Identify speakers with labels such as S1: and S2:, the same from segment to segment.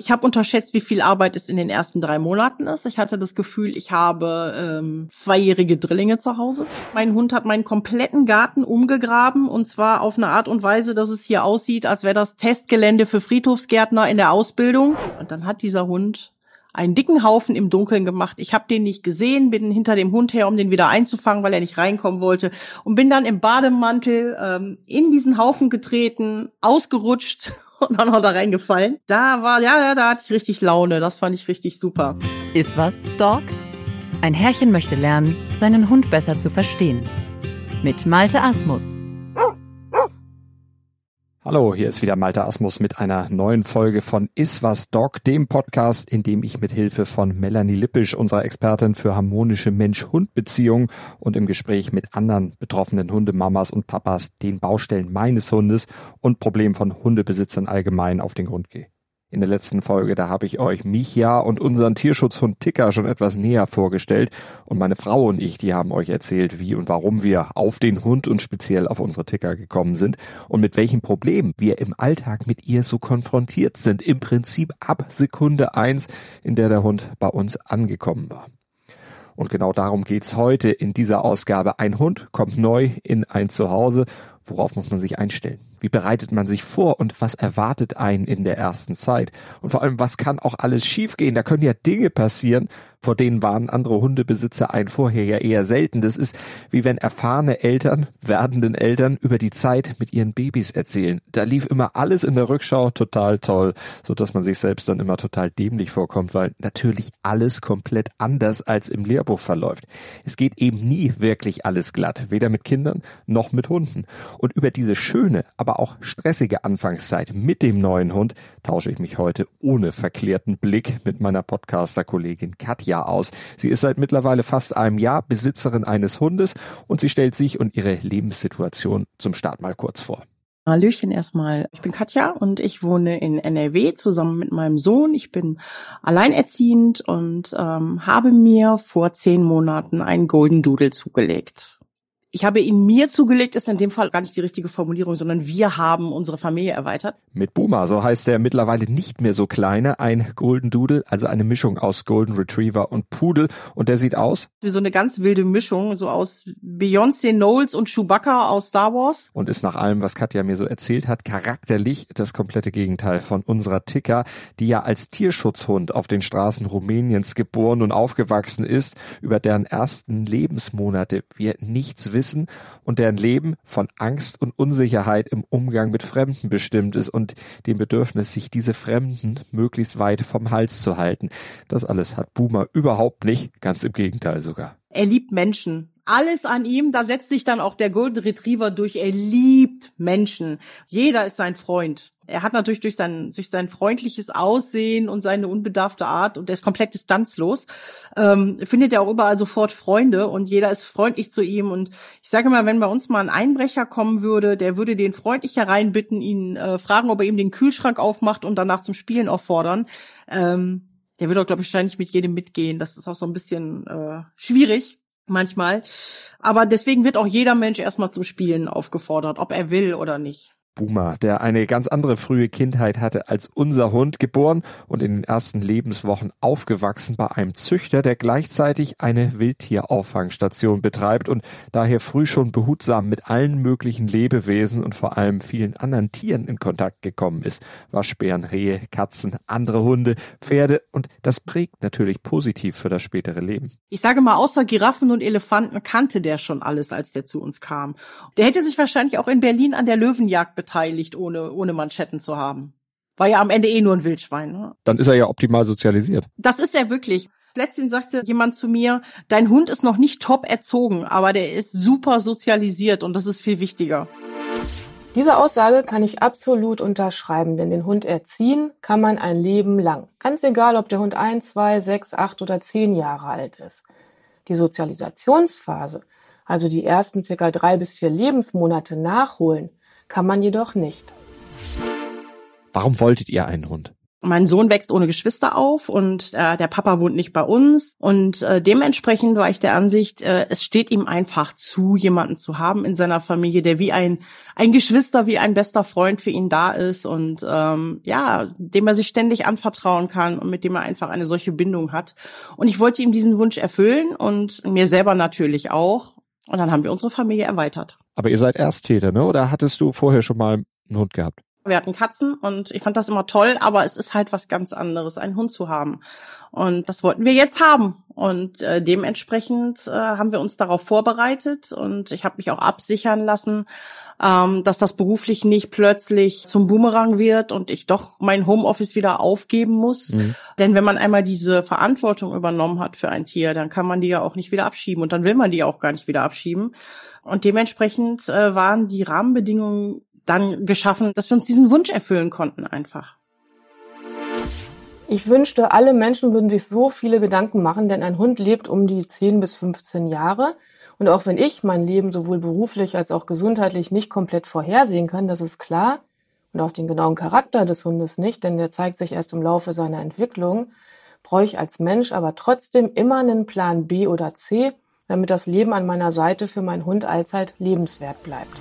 S1: Ich habe unterschätzt, wie viel Arbeit es in den ersten drei Monaten ist. Ich hatte das Gefühl, ich habe ähm, zweijährige Drillinge zu Hause. Mein Hund hat meinen kompletten Garten umgegraben und zwar auf eine Art und Weise, dass es hier aussieht, als wäre das Testgelände für Friedhofsgärtner in der Ausbildung. Und dann hat dieser Hund einen dicken Haufen im Dunkeln gemacht. Ich habe den nicht gesehen, bin hinter dem Hund her, um den wieder einzufangen, weil er nicht reinkommen wollte und bin dann im Bademantel ähm, in diesen Haufen getreten, ausgerutscht und dann noch da reingefallen. Da war, ja, ja, da hatte ich richtig Laune. Das fand ich richtig super.
S2: Ist was, Dog? Ein Herrchen möchte lernen, seinen Hund besser zu verstehen. Mit Malte Asmus.
S3: Hallo, hier ist wieder Malte Asmus mit einer neuen Folge von Is was Dog, dem Podcast, in dem ich mit Hilfe von Melanie Lippisch, unserer Expertin für harmonische Mensch-Hund-Beziehungen und im Gespräch mit anderen betroffenen Hundemamas und Papas den Baustellen meines Hundes und Problemen von Hundebesitzern allgemein auf den Grund gehe. In der letzten Folge, da habe ich euch Micha und unseren Tierschutzhund Ticker schon etwas näher vorgestellt und meine Frau und ich, die haben euch erzählt, wie und warum wir auf den Hund und speziell auf unsere Ticker gekommen sind und mit welchen Problemen wir im Alltag mit ihr so konfrontiert sind. Im Prinzip ab Sekunde eins, in der der Hund bei uns angekommen war. Und genau darum geht's heute in dieser Ausgabe. Ein Hund kommt neu in ein Zuhause. Worauf muss man sich einstellen? Wie bereitet man sich vor und was erwartet einen in der ersten Zeit? Und vor allem, was kann auch alles schiefgehen? Da können ja Dinge passieren, vor denen waren andere Hundebesitzer ein vorher ja eher selten. Das ist wie wenn erfahrene Eltern, werdenden Eltern über die Zeit mit ihren Babys erzählen. Da lief immer alles in der Rückschau total toll, so dass man sich selbst dann immer total dämlich vorkommt, weil natürlich alles komplett anders als im Lehrbuch verläuft. Es geht eben nie wirklich alles glatt, weder mit Kindern noch mit Hunden. Und über diese schöne, aber aber auch stressige Anfangszeit mit dem neuen Hund tausche ich mich heute ohne verklärten Blick mit meiner Podcaster-Kollegin Katja aus. Sie ist seit mittlerweile fast einem Jahr Besitzerin eines Hundes und sie stellt sich und ihre Lebenssituation zum Start mal kurz vor.
S1: Hallöchen erstmal. Ich bin Katja und ich wohne in NRW zusammen mit meinem Sohn. Ich bin alleinerziehend und ähm, habe mir vor zehn Monaten einen Golden Doodle zugelegt ich habe ihn mir zugelegt, ist in dem Fall gar nicht die richtige Formulierung, sondern wir haben unsere Familie erweitert.
S3: Mit Boomer, so heißt der mittlerweile nicht mehr so kleine, ein Golden Doodle, also eine Mischung aus Golden Retriever und Pudel. Und der sieht aus?
S1: Wie so eine ganz wilde Mischung, so aus Beyoncé Knowles und Chewbacca aus Star Wars.
S3: Und ist nach allem, was Katja mir so erzählt hat, charakterlich das komplette Gegenteil von unserer Ticker, die ja als Tierschutzhund auf den Straßen Rumäniens geboren und aufgewachsen ist, über deren ersten Lebensmonate wir nichts wissen wissen und deren Leben von Angst und Unsicherheit im Umgang mit Fremden bestimmt ist und dem Bedürfnis, sich diese Fremden möglichst weit vom Hals zu halten. Das alles hat Boomer überhaupt nicht, ganz im Gegenteil sogar.
S1: Er liebt Menschen alles an ihm, da setzt sich dann auch der Golden Retriever durch. Er liebt Menschen. Jeder ist sein Freund. Er hat natürlich durch sein, durch sein freundliches Aussehen und seine unbedarfte Art und er ist komplett distanzlos, ähm, findet er auch überall sofort Freunde und jeder ist freundlich zu ihm. Und ich sage mal, wenn bei uns mal ein Einbrecher kommen würde, der würde den freundlich hereinbitten, ihn äh, fragen, ob er ihm den Kühlschrank aufmacht und danach zum Spielen auffordern. Ähm, der würde auch, glaube ich, wahrscheinlich mit jedem mitgehen. Das ist auch so ein bisschen äh, schwierig manchmal. Aber deswegen wird auch jeder Mensch erstmal zum Spielen aufgefordert, ob er will oder nicht.
S3: Boomer, der eine ganz andere frühe Kindheit hatte als unser Hund, geboren und in den ersten Lebenswochen aufgewachsen bei einem Züchter, der gleichzeitig eine Wildtierauffangstation betreibt und daher früh schon behutsam mit allen möglichen Lebewesen und vor allem vielen anderen Tieren in Kontakt gekommen ist. Waschbären, Rehe, Katzen, andere Hunde, Pferde und das prägt natürlich positiv für das spätere Leben.
S1: Ich sage mal, außer Giraffen und Elefanten kannte der schon alles, als der zu uns kam. Der hätte sich wahrscheinlich auch in Berlin an der Löwenjagd beteiligt, ohne, ohne Manschetten zu haben. War ja am Ende eh nur ein Wildschwein. Ne?
S3: Dann ist er ja optimal sozialisiert.
S1: Das ist er wirklich. Letztens sagte jemand zu mir, dein Hund ist noch nicht top erzogen, aber der ist super sozialisiert und das ist viel wichtiger.
S4: Diese Aussage kann ich absolut unterschreiben, denn den Hund erziehen kann man ein Leben lang. Ganz egal, ob der Hund ein, zwei, sechs, acht oder zehn Jahre alt ist. Die Sozialisationsphase, also die ersten circa drei bis vier Lebensmonate nachholen, kann man jedoch nicht.
S3: Warum wolltet ihr einen Hund?
S1: mein Sohn wächst ohne Geschwister auf und äh, der Papa wohnt nicht bei uns und äh, dementsprechend war ich der Ansicht, äh, es steht ihm einfach zu, jemanden zu haben in seiner Familie, der wie ein ein Geschwister, wie ein bester Freund für ihn da ist und ähm, ja, dem er sich ständig anvertrauen kann und mit dem er einfach eine solche Bindung hat. Und ich wollte ihm diesen Wunsch erfüllen und mir selber natürlich auch. Und dann haben wir unsere Familie erweitert.
S3: Aber ihr seid Ersttäter, ne? Oder hattest du vorher schon mal einen Hund gehabt?
S1: Wir hatten Katzen und ich fand das immer toll, aber es ist halt was ganz anderes, einen Hund zu haben. Und das wollten wir jetzt haben. Und äh, dementsprechend äh, haben wir uns darauf vorbereitet und ich habe mich auch absichern lassen, ähm, dass das beruflich nicht plötzlich zum Boomerang wird und ich doch mein Homeoffice wieder aufgeben muss. Mhm. Denn wenn man einmal diese Verantwortung übernommen hat für ein Tier, dann kann man die ja auch nicht wieder abschieben und dann will man die auch gar nicht wieder abschieben. Und dementsprechend äh, waren die Rahmenbedingungen dann geschaffen, dass wir uns diesen Wunsch erfüllen konnten einfach.
S4: Ich wünschte, alle Menschen würden sich so viele Gedanken machen, denn ein Hund lebt um die 10 bis 15 Jahre. Und auch wenn ich mein Leben sowohl beruflich als auch gesundheitlich nicht komplett vorhersehen kann, das ist klar, und auch den genauen Charakter des Hundes nicht, denn der zeigt sich erst im Laufe seiner Entwicklung, brauche ich als Mensch aber trotzdem immer einen Plan B oder C, damit das Leben an meiner Seite für meinen Hund allzeit lebenswert bleibt.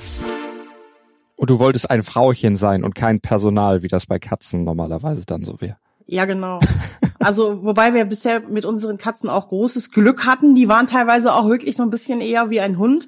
S3: Und du wolltest ein Frauchen sein und kein Personal, wie das bei Katzen normalerweise dann so wäre.
S1: Ja, genau. Also, wobei wir bisher mit unseren Katzen auch großes Glück hatten. Die waren teilweise auch wirklich so ein bisschen eher wie ein Hund.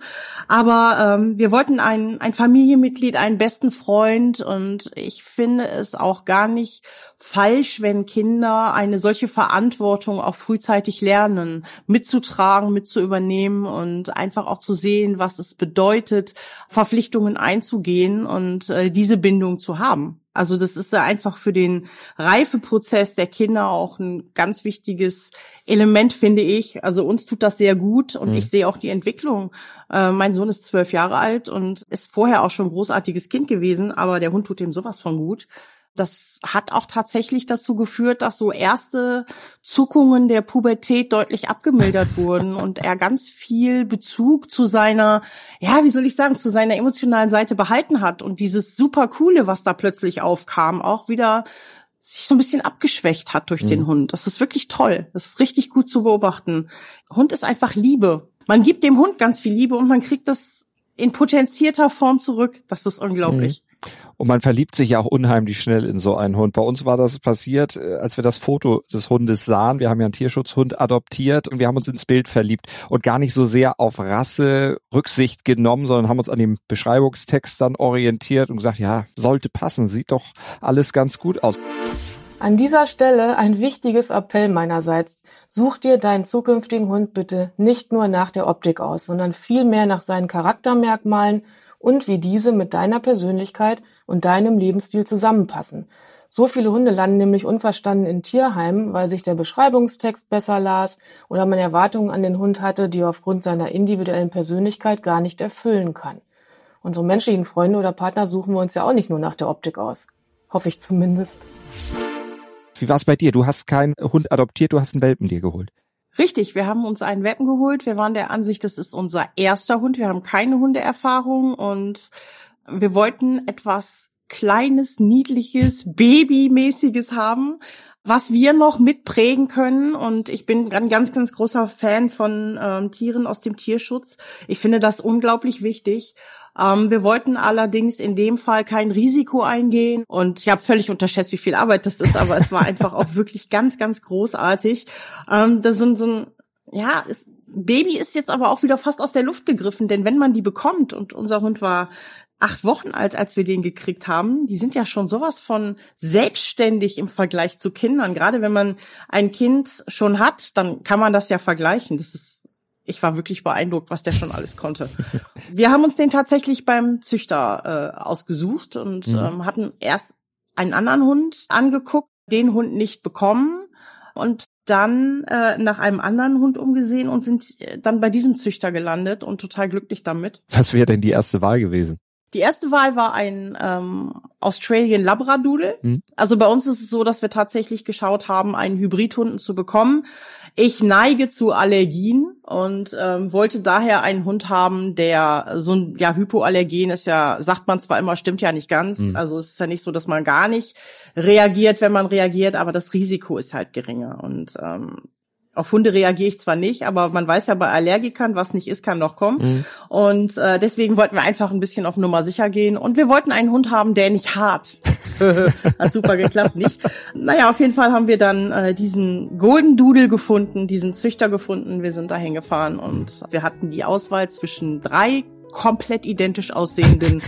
S1: Aber ähm, wir wollten ein, ein Familienmitglied, einen besten Freund. Und ich finde es auch gar nicht falsch, wenn Kinder eine solche Verantwortung auch frühzeitig lernen, mitzutragen, mitzuübernehmen und einfach auch zu sehen, was es bedeutet, Verpflichtungen einzugehen und äh, diese Bindung zu haben. Also das ist ja einfach für den Reifeprozess der Kinder auch ein ganz wichtiges Element, finde ich. Also uns tut das sehr gut und mhm. ich sehe auch die Entwicklung. Äh, mein Sohn ist zwölf Jahre alt und ist vorher auch schon ein großartiges Kind gewesen, aber der Hund tut ihm sowas von gut. Das hat auch tatsächlich dazu geführt, dass so erste Zuckungen der Pubertät deutlich abgemildert wurden und er ganz viel Bezug zu seiner, ja, wie soll ich sagen, zu seiner emotionalen Seite behalten hat und dieses super coole, was da plötzlich aufkam, auch wieder sich so ein bisschen abgeschwächt hat durch mhm. den Hund. Das ist wirklich toll. Das ist richtig gut zu beobachten. Hund ist einfach Liebe. Man gibt dem Hund ganz viel Liebe und man kriegt das in potenzierter Form zurück. Das ist unglaublich.
S3: Und man verliebt sich ja auch unheimlich schnell in so einen Hund. Bei uns war das passiert, äh, als wir das Foto des Hundes sahen. Wir haben ja einen Tierschutzhund adoptiert und wir haben uns ins Bild verliebt und gar nicht so sehr auf Rasse Rücksicht genommen, sondern haben uns an dem Beschreibungstext dann orientiert und gesagt, ja, sollte passen, sieht doch alles ganz gut aus.
S4: An dieser Stelle ein wichtiges Appell meinerseits. Such dir deinen zukünftigen Hund bitte nicht nur nach der Optik aus, sondern vielmehr nach seinen Charaktermerkmalen und wie diese mit deiner Persönlichkeit und deinem Lebensstil zusammenpassen. So viele Hunde landen nämlich unverstanden in Tierheimen, weil sich der Beschreibungstext besser las oder man Erwartungen an den Hund hatte, die er aufgrund seiner individuellen Persönlichkeit gar nicht erfüllen kann. Unsere menschlichen Freunde oder Partner suchen wir uns ja auch nicht nur nach der Optik aus. Hoffe ich zumindest.
S3: Wie war es bei dir? Du hast keinen Hund adoptiert, du hast einen Welpen dir geholt.
S1: Richtig, wir haben uns einen Welpen geholt. Wir waren der Ansicht, das ist unser erster Hund. Wir haben keine Hundeerfahrung und wir wollten etwas kleines, niedliches, babymäßiges haben, was wir noch mitprägen können. Und ich bin ein ganz, ganz großer Fan von ähm, Tieren aus dem Tierschutz. Ich finde das unglaublich wichtig. Ähm, wir wollten allerdings in dem Fall kein Risiko eingehen und ich habe völlig unterschätzt, wie viel Arbeit das ist, aber es war einfach auch wirklich ganz, ganz großartig. Ähm, das sind so ein, ja, ist, Baby ist jetzt aber auch wieder fast aus der Luft gegriffen, denn wenn man die bekommt und unser Hund war acht Wochen alt, als wir den gekriegt haben. Die sind ja schon sowas von selbstständig im Vergleich zu Kindern. Gerade wenn man ein Kind schon hat, dann kann man das ja vergleichen. Das ist ich war wirklich beeindruckt, was der schon alles konnte. Wir haben uns den tatsächlich beim Züchter äh, ausgesucht und mhm. ähm, hatten erst einen anderen Hund angeguckt, den Hund nicht bekommen und dann äh, nach einem anderen Hund umgesehen und sind äh, dann bei diesem Züchter gelandet und total glücklich damit.
S3: Was wäre denn die erste Wahl gewesen?
S1: Die erste Wahl war ein ähm, Australian Labradoodle. Mhm. Also bei uns ist es so, dass wir tatsächlich geschaut haben, einen Hybridhunden zu bekommen. Ich neige zu Allergien und ähm, wollte daher einen Hund haben, der so ein ja Hypoallergen ist ja, sagt man zwar immer, stimmt ja nicht ganz. Mhm. Also es ist ja nicht so, dass man gar nicht reagiert, wenn man reagiert, aber das Risiko ist halt geringer. Und ähm, auf Hunde reagiere ich zwar nicht, aber man weiß ja bei Allergikern, was nicht ist, kann noch kommen. Mhm. Und äh, deswegen wollten wir einfach ein bisschen auf Nummer sicher gehen. Und wir wollten einen Hund haben, der nicht hart. Hat super geklappt, nicht? Naja, auf jeden Fall haben wir dann äh, diesen Golden Doodle gefunden, diesen Züchter gefunden. Wir sind dahin gefahren und wir hatten die Auswahl zwischen drei komplett identisch aussehenden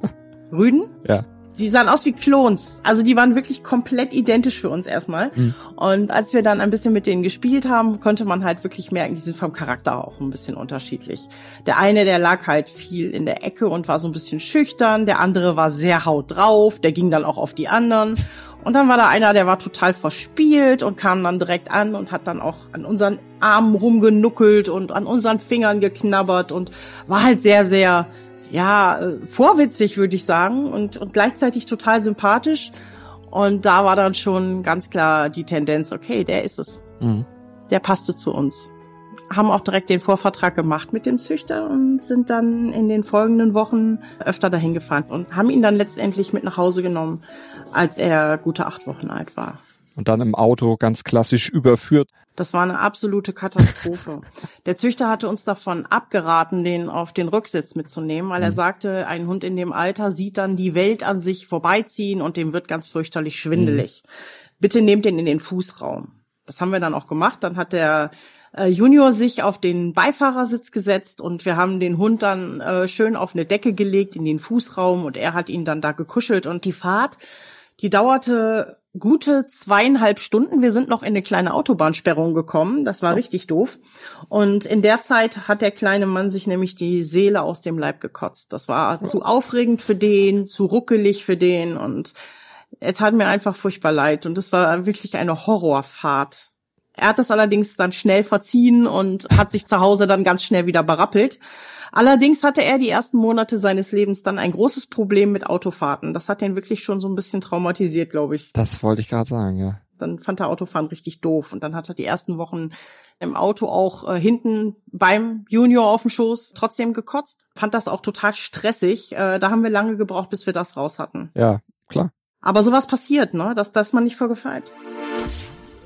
S1: Rüden.
S3: Ja
S1: die sahen aus wie Klons. Also die waren wirklich komplett identisch für uns erstmal. Mhm. Und als wir dann ein bisschen mit denen gespielt haben, konnte man halt wirklich merken, die sind vom Charakter auch ein bisschen unterschiedlich. Der eine, der lag halt viel in der Ecke und war so ein bisschen schüchtern. Der andere war sehr haut drauf. Der ging dann auch auf die anderen. Und dann war da einer, der war total verspielt und kam dann direkt an und hat dann auch an unseren Armen rumgenuckelt und an unseren Fingern geknabbert und war halt sehr, sehr ja, äh, vorwitzig, würde ich sagen, und, und gleichzeitig total sympathisch. Und da war dann schon ganz klar die Tendenz, okay, der ist es. Mhm. Der passte zu uns. Haben auch direkt den Vorvertrag gemacht mit dem Züchter und sind dann in den folgenden Wochen öfter dahin gefahren und haben ihn dann letztendlich mit nach Hause genommen, als er gute acht Wochen alt war
S3: und dann im Auto ganz klassisch überführt.
S1: Das war eine absolute Katastrophe. Der Züchter hatte uns davon abgeraten, den auf den Rücksitz mitzunehmen, weil er mhm. sagte, ein Hund in dem Alter sieht dann die Welt an sich vorbeiziehen und dem wird ganz fürchterlich schwindelig. Mhm. Bitte nehmt den in den Fußraum. Das haben wir dann auch gemacht. Dann hat der äh, Junior sich auf den Beifahrersitz gesetzt und wir haben den Hund dann äh, schön auf eine Decke gelegt in den Fußraum und er hat ihn dann da gekuschelt und die Fahrt, die dauerte gute zweieinhalb Stunden. Wir sind noch in eine kleine Autobahnsperrung gekommen. Das war oh. richtig doof. Und in der Zeit hat der kleine Mann sich nämlich die Seele aus dem Leib gekotzt. Das war oh. zu aufregend für den, zu ruckelig für den und er tat mir einfach furchtbar leid. Und es war wirklich eine Horrorfahrt. Er hat das allerdings dann schnell verziehen und hat sich zu Hause dann ganz schnell wieder berappelt. Allerdings hatte er die ersten Monate seines Lebens dann ein großes Problem mit Autofahrten. Das hat ihn wirklich schon so ein bisschen traumatisiert, glaube ich.
S3: Das wollte ich gerade sagen, ja.
S1: Dann fand er Autofahren richtig doof und dann hat er die ersten Wochen im Auto auch äh, hinten beim Junior auf dem Schoß trotzdem gekotzt. Fand das auch total stressig. Äh, da haben wir lange gebraucht, bis wir das raus hatten.
S3: Ja, klar.
S1: Aber sowas passiert, ne? Das, das ist man nicht vorgefeilt.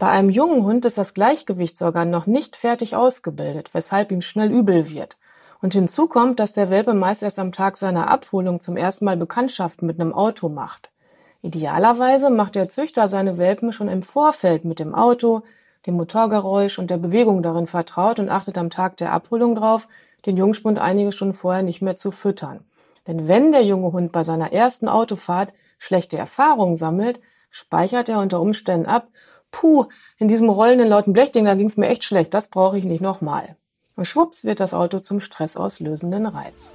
S4: Bei einem jungen Hund ist das Gleichgewichtsorgan noch nicht fertig ausgebildet, weshalb ihm schnell übel wird. Und hinzu kommt, dass der Welpe meist erst am Tag seiner Abholung zum ersten Mal Bekanntschaft mit einem Auto macht. Idealerweise macht der Züchter seine Welpen schon im Vorfeld mit dem Auto, dem Motorgeräusch und der Bewegung darin vertraut und achtet am Tag der Abholung drauf, den Jungspund einige Stunden vorher nicht mehr zu füttern. Denn wenn der junge Hund bei seiner ersten Autofahrt schlechte Erfahrungen sammelt, speichert er unter Umständen ab, puh, in diesem rollenden lauten Blechding, da ging's mir echt schlecht, das brauche ich nicht nochmal. Und schwupps wird das Auto zum stressauslösenden Reiz.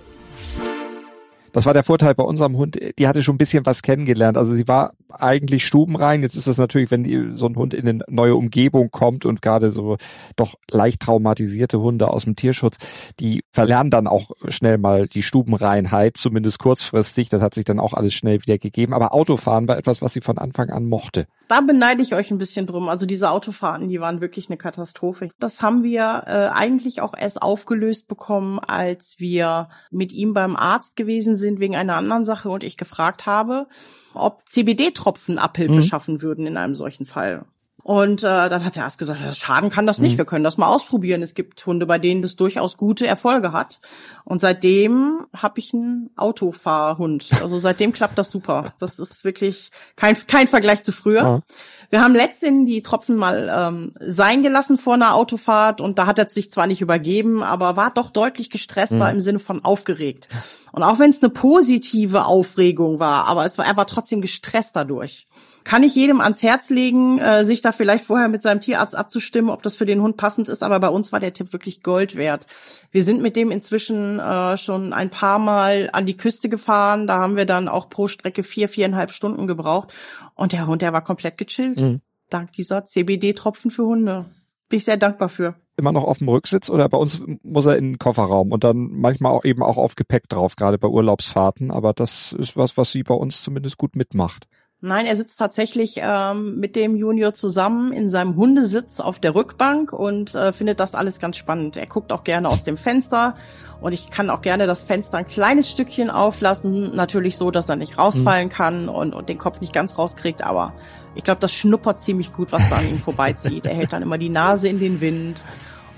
S3: Das war der Vorteil bei unserem Hund. Die hatte schon ein bisschen was kennengelernt. Also sie war eigentlich stubenrein. Jetzt ist das natürlich, wenn die, so ein Hund in eine neue Umgebung kommt und gerade so doch leicht traumatisierte Hunde aus dem Tierschutz, die verlernen dann auch schnell mal die Stubenreinheit, zumindest kurzfristig. Das hat sich dann auch alles schnell wieder gegeben. Aber Autofahren war etwas, was sie von Anfang an mochte.
S1: Da beneide ich euch ein bisschen drum. Also diese Autofahrten, die waren wirklich eine Katastrophe. Das haben wir äh, eigentlich auch erst aufgelöst bekommen, als wir mit ihm beim Arzt gewesen sind wegen einer anderen Sache und ich gefragt habe, ob CBD-Tropfen Abhilfe mhm. schaffen würden in einem solchen Fall. Und äh, dann hat der Arzt gesagt, schaden kann das nicht, mhm. wir können das mal ausprobieren. Es gibt Hunde, bei denen das durchaus gute Erfolge hat. Und seitdem habe ich einen Autofahrhund. Also seitdem klappt das super. Das ist wirklich kein, kein Vergleich zu früher. Ja. Wir haben letztendlich die Tropfen mal ähm, sein gelassen vor einer Autofahrt und da hat er sich zwar nicht übergeben, aber war doch deutlich gestresster mhm. im Sinne von aufgeregt. Und auch wenn es eine positive Aufregung war, aber es war, er war trotzdem gestresst dadurch. Kann ich jedem ans Herz legen, äh, sich da vielleicht vorher mit seinem Tierarzt abzustimmen, ob das für den Hund passend ist. Aber bei uns war der Tipp wirklich Gold wert. Wir sind mit dem inzwischen äh, schon ein paar Mal an die Küste gefahren. Da haben wir dann auch pro Strecke vier, viereinhalb Stunden gebraucht. Und der Hund, der war komplett gechillt. Mhm. Dank dieser CBD-Tropfen für Hunde. Bin ich sehr dankbar für.
S3: immer noch auf dem Rücksitz oder bei uns muss er in den Kofferraum und dann manchmal auch eben auch auf Gepäck drauf, gerade bei Urlaubsfahrten. Aber das ist was, was sie bei uns zumindest gut mitmacht.
S1: Nein, er sitzt tatsächlich ähm, mit dem Junior zusammen in seinem Hundesitz auf der Rückbank und äh, findet das alles ganz spannend. Er guckt auch gerne aus dem Fenster und ich kann auch gerne das Fenster ein kleines Stückchen auflassen, natürlich so, dass er nicht rausfallen mhm. kann und, und den Kopf nicht ganz rauskriegt, aber ich glaube, das schnuppert ziemlich gut, was da an ihm vorbeizieht. Er hält dann immer die Nase in den Wind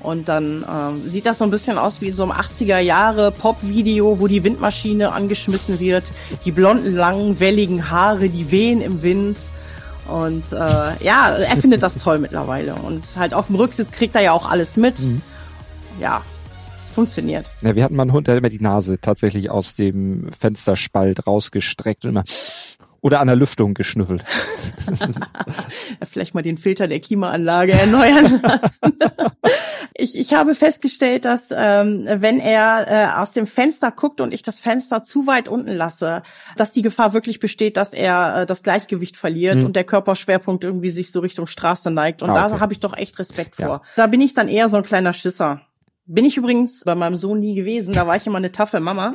S1: und dann ähm, sieht das so ein bisschen aus wie in so einem 80er Jahre Pop-Video, wo die Windmaschine angeschmissen wird. Die blonden, langen, welligen Haare, die wehen im Wind. Und äh, ja, er findet das toll mittlerweile. Und halt auf dem Rücksitz kriegt er ja auch alles mit. Mhm. Ja, es funktioniert.
S3: Ja, wir hatten mal einen Hund, der hat immer die Nase tatsächlich aus dem Fensterspalt rausgestreckt und immer oder an der Lüftung geschnüffelt.
S1: Vielleicht mal den Filter der Klimaanlage erneuern lassen. ich, ich habe festgestellt, dass ähm, wenn er äh, aus dem Fenster guckt und ich das Fenster zu weit unten lasse, dass die Gefahr wirklich besteht, dass er äh, das Gleichgewicht verliert hm. und der Körperschwerpunkt irgendwie sich so Richtung Straße neigt. Und ah, okay. da habe ich doch echt Respekt vor. Ja. Da bin ich dann eher so ein kleiner Schisser. Bin ich übrigens bei meinem Sohn nie gewesen. Da war ich immer eine taffe Mama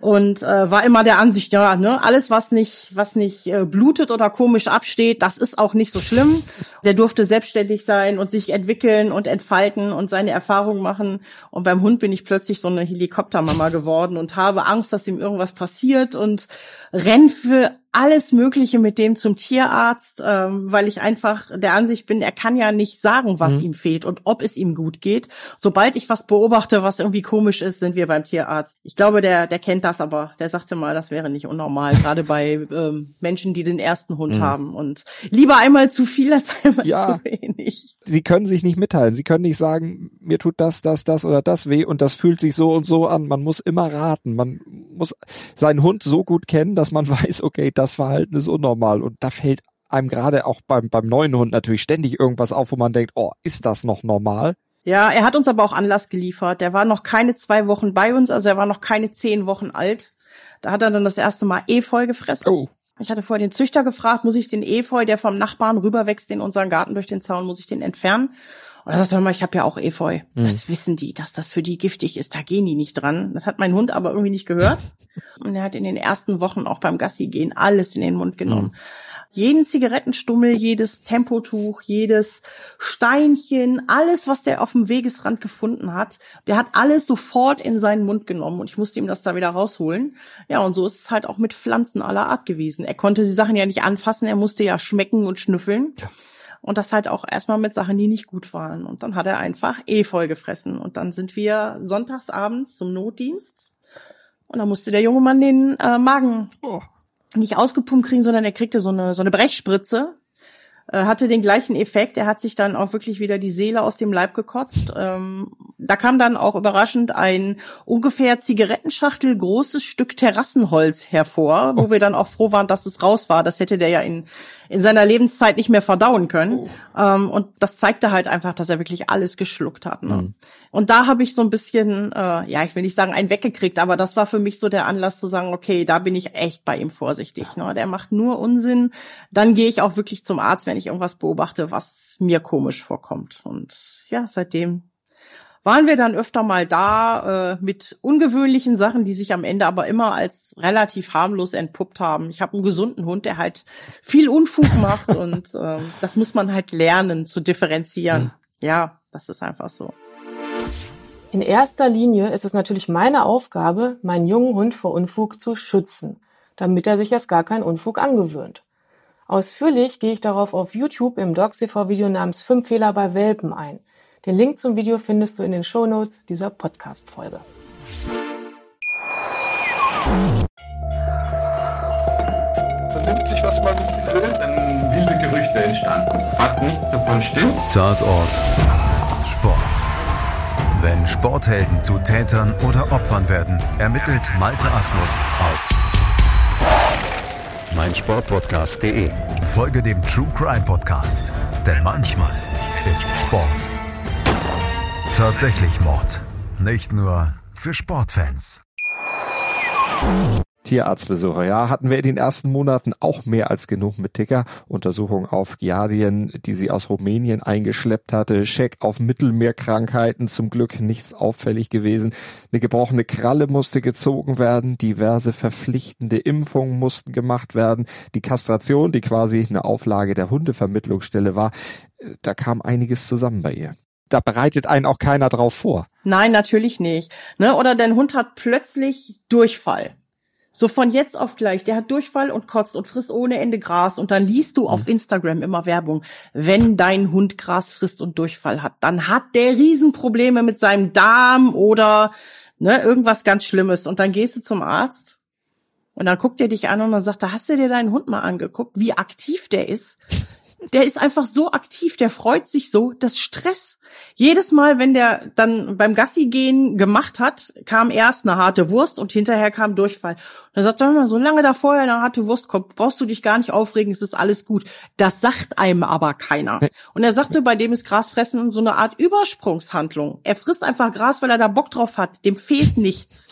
S1: und äh, war immer der Ansicht, ja, ne, alles was nicht was nicht äh, blutet oder komisch absteht, das ist auch nicht so schlimm. Der durfte selbstständig sein und sich entwickeln und entfalten und seine Erfahrungen machen und beim Hund bin ich plötzlich so eine Helikoptermama geworden und habe Angst, dass ihm irgendwas passiert und renn für alles Mögliche mit dem zum Tierarzt, ähm, weil ich einfach der Ansicht bin, er kann ja nicht sagen, was mhm. ihm fehlt und ob es ihm gut geht. Sobald ich was beobachte, was irgendwie komisch ist, sind wir beim Tierarzt. Ich glaube, der, der kennt das, aber der sagte mal, das wäre nicht unnormal, gerade bei ähm, Menschen, die den ersten Hund mhm. haben. Und lieber einmal zu viel als einmal ja. zu wenig.
S3: Sie können sich nicht mitteilen. Sie können nicht sagen, mir tut das, das, das oder das weh und das fühlt sich so und so an. Man muss immer raten. Man muss seinen Hund so gut kennen, dass man weiß, okay, das Verhalten ist unnormal. Und da fällt einem gerade auch beim, beim neuen Hund natürlich ständig irgendwas auf, wo man denkt, oh, ist das noch normal?
S1: Ja, er hat uns aber auch Anlass geliefert. Der war noch keine zwei Wochen bei uns, also er war noch keine zehn Wochen alt. Da hat er dann das erste Mal Efeu gefressen. Oh. Ich hatte vorher den Züchter gefragt, muss ich den Efeu, der vom Nachbarn rüberwächst in unseren Garten durch den Zaun, muss ich den entfernen? Und er sagte mal, ich habe ja auch Efeu. Mhm. Das wissen die, dass das für die giftig ist. Da gehen die nicht dran. Das hat mein Hund aber irgendwie nicht gehört. Und er hat in den ersten Wochen auch beim Gassi gehen alles in den Mund genommen. Mhm. Jeden Zigarettenstummel, jedes Tempotuch, jedes Steinchen, alles, was der auf dem Wegesrand gefunden hat, der hat alles sofort in seinen Mund genommen und ich musste ihm das da wieder rausholen. Ja, und so ist es halt auch mit Pflanzen aller Art gewesen. Er konnte die Sachen ja nicht anfassen, er musste ja schmecken und schnüffeln. Ja. Und das halt auch erstmal mit Sachen, die nicht gut waren. Und dann hat er einfach Efeu gefressen. Und dann sind wir sonntagsabends zum Notdienst. Und dann musste der junge Mann den äh, Magen oh. nicht ausgepumpt kriegen, sondern er kriegte so eine, so eine Brechspritze. Äh, hatte den gleichen Effekt. Er hat sich dann auch wirklich wieder die Seele aus dem Leib gekotzt. Ähm, da kam dann auch überraschend ein ungefähr Zigarettenschachtel großes Stück Terrassenholz hervor, wo oh. wir dann auch froh waren, dass es raus war. Das hätte der ja in in seiner Lebenszeit nicht mehr verdauen können. Oh. Ähm, und das zeigte halt einfach, dass er wirklich alles geschluckt hat. Ne? Mhm. Und da habe ich so ein bisschen, äh, ja, ich will nicht sagen, einen weggekriegt, aber das war für mich so der Anlass zu sagen, okay, da bin ich echt bei ihm vorsichtig. Ne? Der macht nur Unsinn. Dann gehe ich auch wirklich zum Arzt, wenn ich irgendwas beobachte, was mir komisch vorkommt. Und ja, seitdem waren wir dann öfter mal da äh, mit ungewöhnlichen Sachen, die sich am Ende aber immer als relativ harmlos entpuppt haben. Ich habe einen gesunden Hund, der halt viel Unfug macht und äh, das muss man halt lernen zu differenzieren. Mhm. Ja, das ist einfach so.
S4: In erster Linie ist es natürlich meine Aufgabe, meinen jungen Hund vor Unfug zu schützen, damit er sich erst gar keinen Unfug angewöhnt. Ausführlich gehe ich darauf auf YouTube im DogCV-Video namens Fünf Fehler bei Welpen ein. Den Link zum Video findest du in den Shownotes dieser Podcast-Folge.
S5: Vernimmt sich, was man will, dann wilde Gerüchte entstanden. Fast nichts davon stimmt.
S6: Tatort. Sport. Wenn Sporthelden zu Tätern oder Opfern werden, ermittelt Malte Asmus auf meinsportpodcast.de. Folge dem True Crime Podcast, denn manchmal ist Sport Tatsächlich Mord. Nicht nur für Sportfans.
S3: Tierarztbesuche, ja, hatten wir in den ersten Monaten auch mehr als genug mit Ticker. Untersuchung auf Giardien, die sie aus Rumänien eingeschleppt hatte, Scheck auf Mittelmeerkrankheiten, zum Glück nichts auffällig gewesen. Eine gebrochene Kralle musste gezogen werden, diverse verpflichtende Impfungen mussten gemacht werden, die Kastration, die quasi eine Auflage der Hundevermittlungsstelle war, da kam einiges zusammen bei ihr da bereitet einen auch keiner drauf vor.
S1: Nein, natürlich nicht. Ne? Oder dein Hund hat plötzlich Durchfall. So von jetzt auf gleich, der hat Durchfall und kotzt und frisst ohne Ende Gras und dann liest du auf mhm. Instagram immer Werbung, wenn dein Hund Gras frisst und Durchfall hat, dann hat der Riesenprobleme mit seinem Darm oder ne, irgendwas ganz Schlimmes und dann gehst du zum Arzt und dann guckt er dich an und dann sagt er, hast du dir deinen Hund mal angeguckt, wie aktiv der ist? Der ist einfach so aktiv, der freut sich so, das Stress. Jedes Mal, wenn der dann beim Gassi gehen gemacht hat, kam erst eine harte Wurst und hinterher kam Durchfall. Und er sagt immer, solange da vorher eine harte Wurst kommt, brauchst du dich gar nicht aufregen, es ist alles gut. Das sagt einem aber keiner. Und er sagte, bei dem ist Grasfressen so eine Art Übersprungshandlung. Er frisst einfach Gras, weil er da Bock drauf hat. Dem fehlt nichts.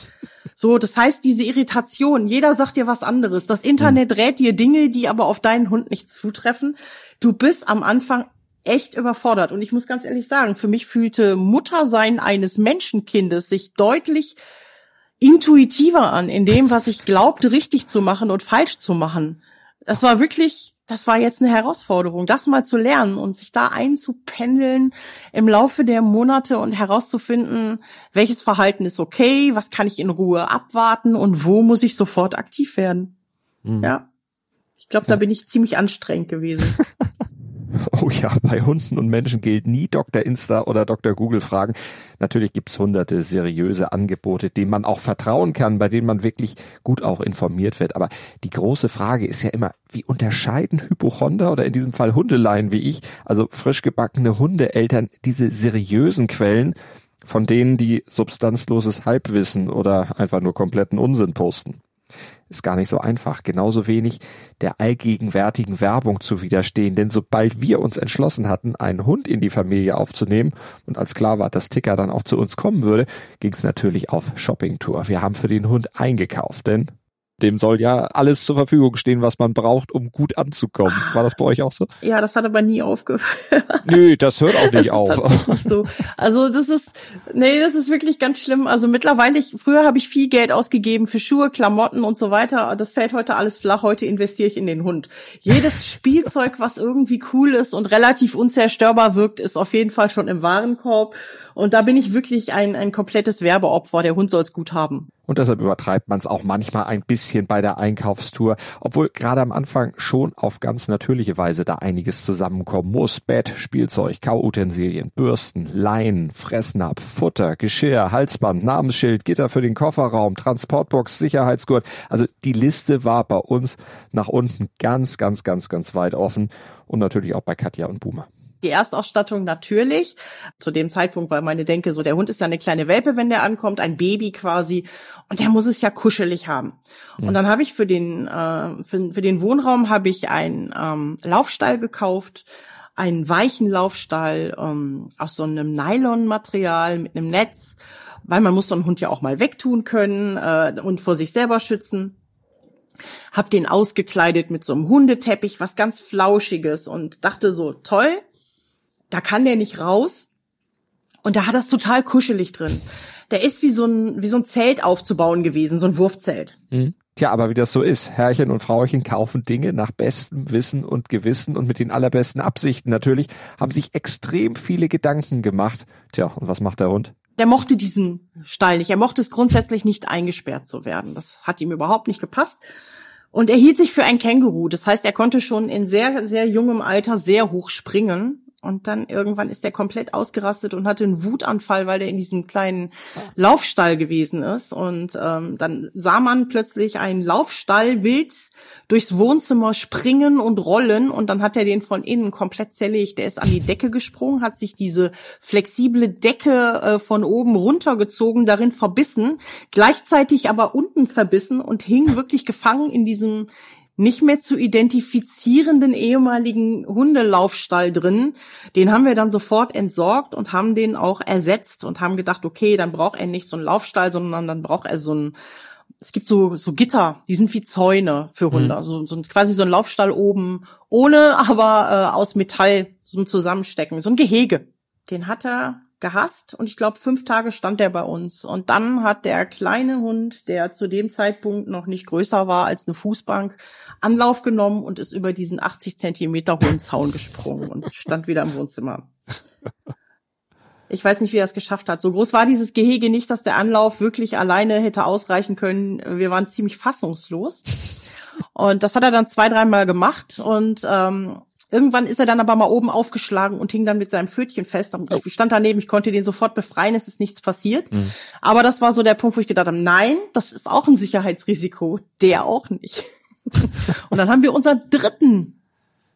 S1: So, das heißt, diese Irritation, jeder sagt dir was anderes. Das Internet hm. rät dir Dinge, die aber auf deinen Hund nicht zutreffen. Du bist am Anfang echt überfordert. Und ich muss ganz ehrlich sagen, für mich fühlte Muttersein eines Menschenkindes sich deutlich intuitiver an in dem, was ich glaubte, richtig zu machen und falsch zu machen. Das war wirklich, das war jetzt eine Herausforderung, das mal zu lernen und sich da einzupendeln im Laufe der Monate und herauszufinden, welches Verhalten ist okay, was kann ich in Ruhe abwarten und wo muss ich sofort aktiv werden. Mhm. Ja. Ich glaube, da bin ich ziemlich anstrengend gewesen.
S3: Oh ja, bei Hunden und Menschen gilt nie Dr. Insta oder Dr. Google fragen. Natürlich gibt's hunderte seriöse Angebote, denen man auch vertrauen kann, bei denen man wirklich gut auch informiert wird. Aber die große Frage ist ja immer, wie unterscheiden Hypochonder oder in diesem Fall Hundeleien wie ich, also frisch gebackene Hundeeltern, diese seriösen Quellen von denen, die substanzloses Halbwissen oder einfach nur kompletten Unsinn posten? Ist gar nicht so einfach. Genauso wenig der allgegenwärtigen Werbung zu widerstehen. Denn sobald wir uns entschlossen hatten, einen Hund in die Familie aufzunehmen und als klar war, dass Ticker dann auch zu uns kommen würde, ging es natürlich auf Shoppingtour. Wir haben für den Hund eingekauft, denn dem soll ja alles zur Verfügung stehen, was man braucht, um gut anzukommen. War das bei euch auch so?
S1: Ja, das hat aber nie aufgehört.
S3: Nö, das hört auch nicht auf.
S1: so. Also das ist, nee, das ist wirklich ganz schlimm. Also mittlerweile, ich, früher habe ich viel Geld ausgegeben für Schuhe, Klamotten und so weiter. Das fällt heute alles flach. Heute investiere ich in den Hund. Jedes Spielzeug, was irgendwie cool ist und relativ unzerstörbar wirkt, ist auf jeden Fall schon im Warenkorb. Und da bin ich wirklich ein, ein komplettes Werbeopfer. Der Hund soll es gut haben.
S3: Und deshalb übertreibt man es auch manchmal ein bisschen bei der Einkaufstour, obwohl gerade am Anfang schon auf ganz natürliche Weise da einiges zusammenkommen muss. Bett, Spielzeug, Kauutensilien, Bürsten, Leinen, Fressnapf, Futter, Geschirr, Halsband, Namensschild, Gitter für den Kofferraum, Transportbox, Sicherheitsgurt. Also die Liste war bei uns nach unten ganz, ganz, ganz, ganz weit offen und natürlich auch bei Katja und Boomer
S1: die Erstausstattung natürlich. Zu dem Zeitpunkt war meine Denke so, der Hund ist ja eine kleine Welpe, wenn der ankommt, ein Baby quasi. Und der muss es ja kuschelig haben. Mhm. Und dann habe ich für den, äh, für, für den Wohnraum habe ich einen ähm, Laufstall gekauft einen weichen Laufstall ähm, aus so einem Nylonmaterial mit einem Netz, weil man muss so einen Hund ja auch mal wegtun können äh, und vor sich selber schützen. Hab den ausgekleidet mit so einem Hundeteppich, was ganz Flauschiges und dachte so, toll, da kann der nicht raus. Und da hat das total kuschelig drin. Der ist wie so ein, wie so ein Zelt aufzubauen gewesen, so ein Wurfzelt.
S3: Mhm. Tja, aber wie das so ist, Herrchen und Frauchen kaufen Dinge nach bestem Wissen und Gewissen und mit den allerbesten Absichten natürlich, haben sich extrem viele Gedanken gemacht. Tja, und was macht der Hund?
S1: Der mochte diesen Stall nicht. Er mochte es grundsätzlich nicht eingesperrt zu werden. Das hat ihm überhaupt nicht gepasst. Und er hielt sich für ein Känguru. Das heißt, er konnte schon in sehr, sehr jungem Alter sehr hoch springen. Und dann irgendwann ist er komplett ausgerastet und hatte einen Wutanfall, weil er in diesem kleinen Laufstall gewesen ist. Und ähm, dann sah man plötzlich einen Laufstall wild durchs Wohnzimmer springen und rollen. Und dann hat er den von innen komplett zerlegt. Der ist an die Decke gesprungen, hat sich diese flexible Decke äh, von oben runtergezogen, darin verbissen, gleichzeitig aber unten verbissen und hing wirklich gefangen in diesem nicht mehr zu identifizierenden ehemaligen Hundelaufstall drin. Den haben wir dann sofort entsorgt und haben den auch ersetzt und haben gedacht, okay, dann braucht er nicht so einen Laufstall, sondern dann braucht er so einen es gibt so, so Gitter, die sind wie Zäune für Hunde. Mhm. Also so, quasi so ein Laufstall oben, ohne aber äh, aus Metall zum Zusammenstecken. So ein Gehege. Den hat er gehasst und ich glaube, fünf Tage stand er bei uns. Und dann hat der kleine Hund, der zu dem Zeitpunkt noch nicht größer war als eine Fußbank, Anlauf genommen und ist über diesen 80 Zentimeter hohen Zaun gesprungen und stand wieder im Wohnzimmer. Ich weiß nicht, wie er es geschafft hat. So groß war dieses Gehege nicht, dass der Anlauf wirklich alleine hätte ausreichen können. Wir waren ziemlich fassungslos. Und das hat er dann zwei, dreimal gemacht. Und ähm, irgendwann ist er dann aber mal oben aufgeschlagen und hing dann mit seinem Pfötchen fest. Ich stand daneben, ich konnte den sofort befreien, es ist nichts passiert. Mhm. Aber das war so der Punkt, wo ich gedacht habe, nein, das ist auch ein Sicherheitsrisiko. Der auch nicht. und dann haben wir unseren dritten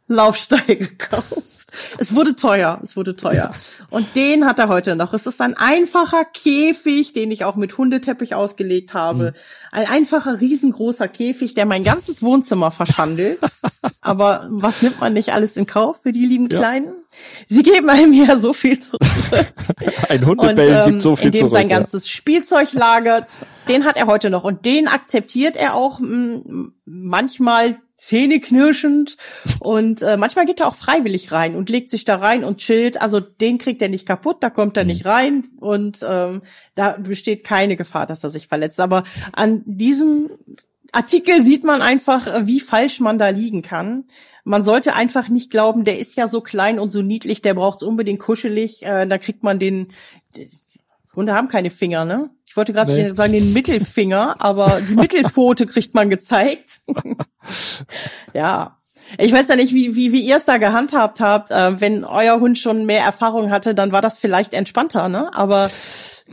S1: Laufstall gekauft. Es wurde teuer, es wurde teuer. Und den hat er heute noch. Es ist ein einfacher Käfig, den ich auch mit Hundeteppich ausgelegt habe. Mhm. Ein einfacher, riesengroßer Käfig, der mein ganzes Wohnzimmer verschandelt. Aber was nimmt man nicht alles in Kauf für die lieben ja. Kleinen? Sie geben einem ja so viel zurück.
S3: Ein Hundebell ähm, gibt so viel
S1: indem
S3: zurück.
S1: sein ganzes ja. Spielzeug lagert. Den hat er heute noch und den akzeptiert er auch m, manchmal zähneknirschend und äh, manchmal geht er auch freiwillig rein und legt sich da rein und chillt. Also den kriegt er nicht kaputt, da kommt er mhm. nicht rein und ähm, da besteht keine Gefahr, dass er sich verletzt. Aber an diesem Artikel sieht man einfach, äh, wie falsch man da liegen kann. Man sollte einfach nicht glauben, der ist ja so klein und so niedlich, der braucht es unbedingt kuschelig. Äh, da kriegt man den. Hunde haben keine Finger, ne? Ich wollte gerade nee. sagen den Mittelfinger, aber die Mittelpfote kriegt man gezeigt. ja. Ich weiß ja nicht, wie, wie, wie ihr es da gehandhabt habt. Äh, wenn euer Hund schon mehr Erfahrung hatte, dann war das vielleicht entspannter, ne? Aber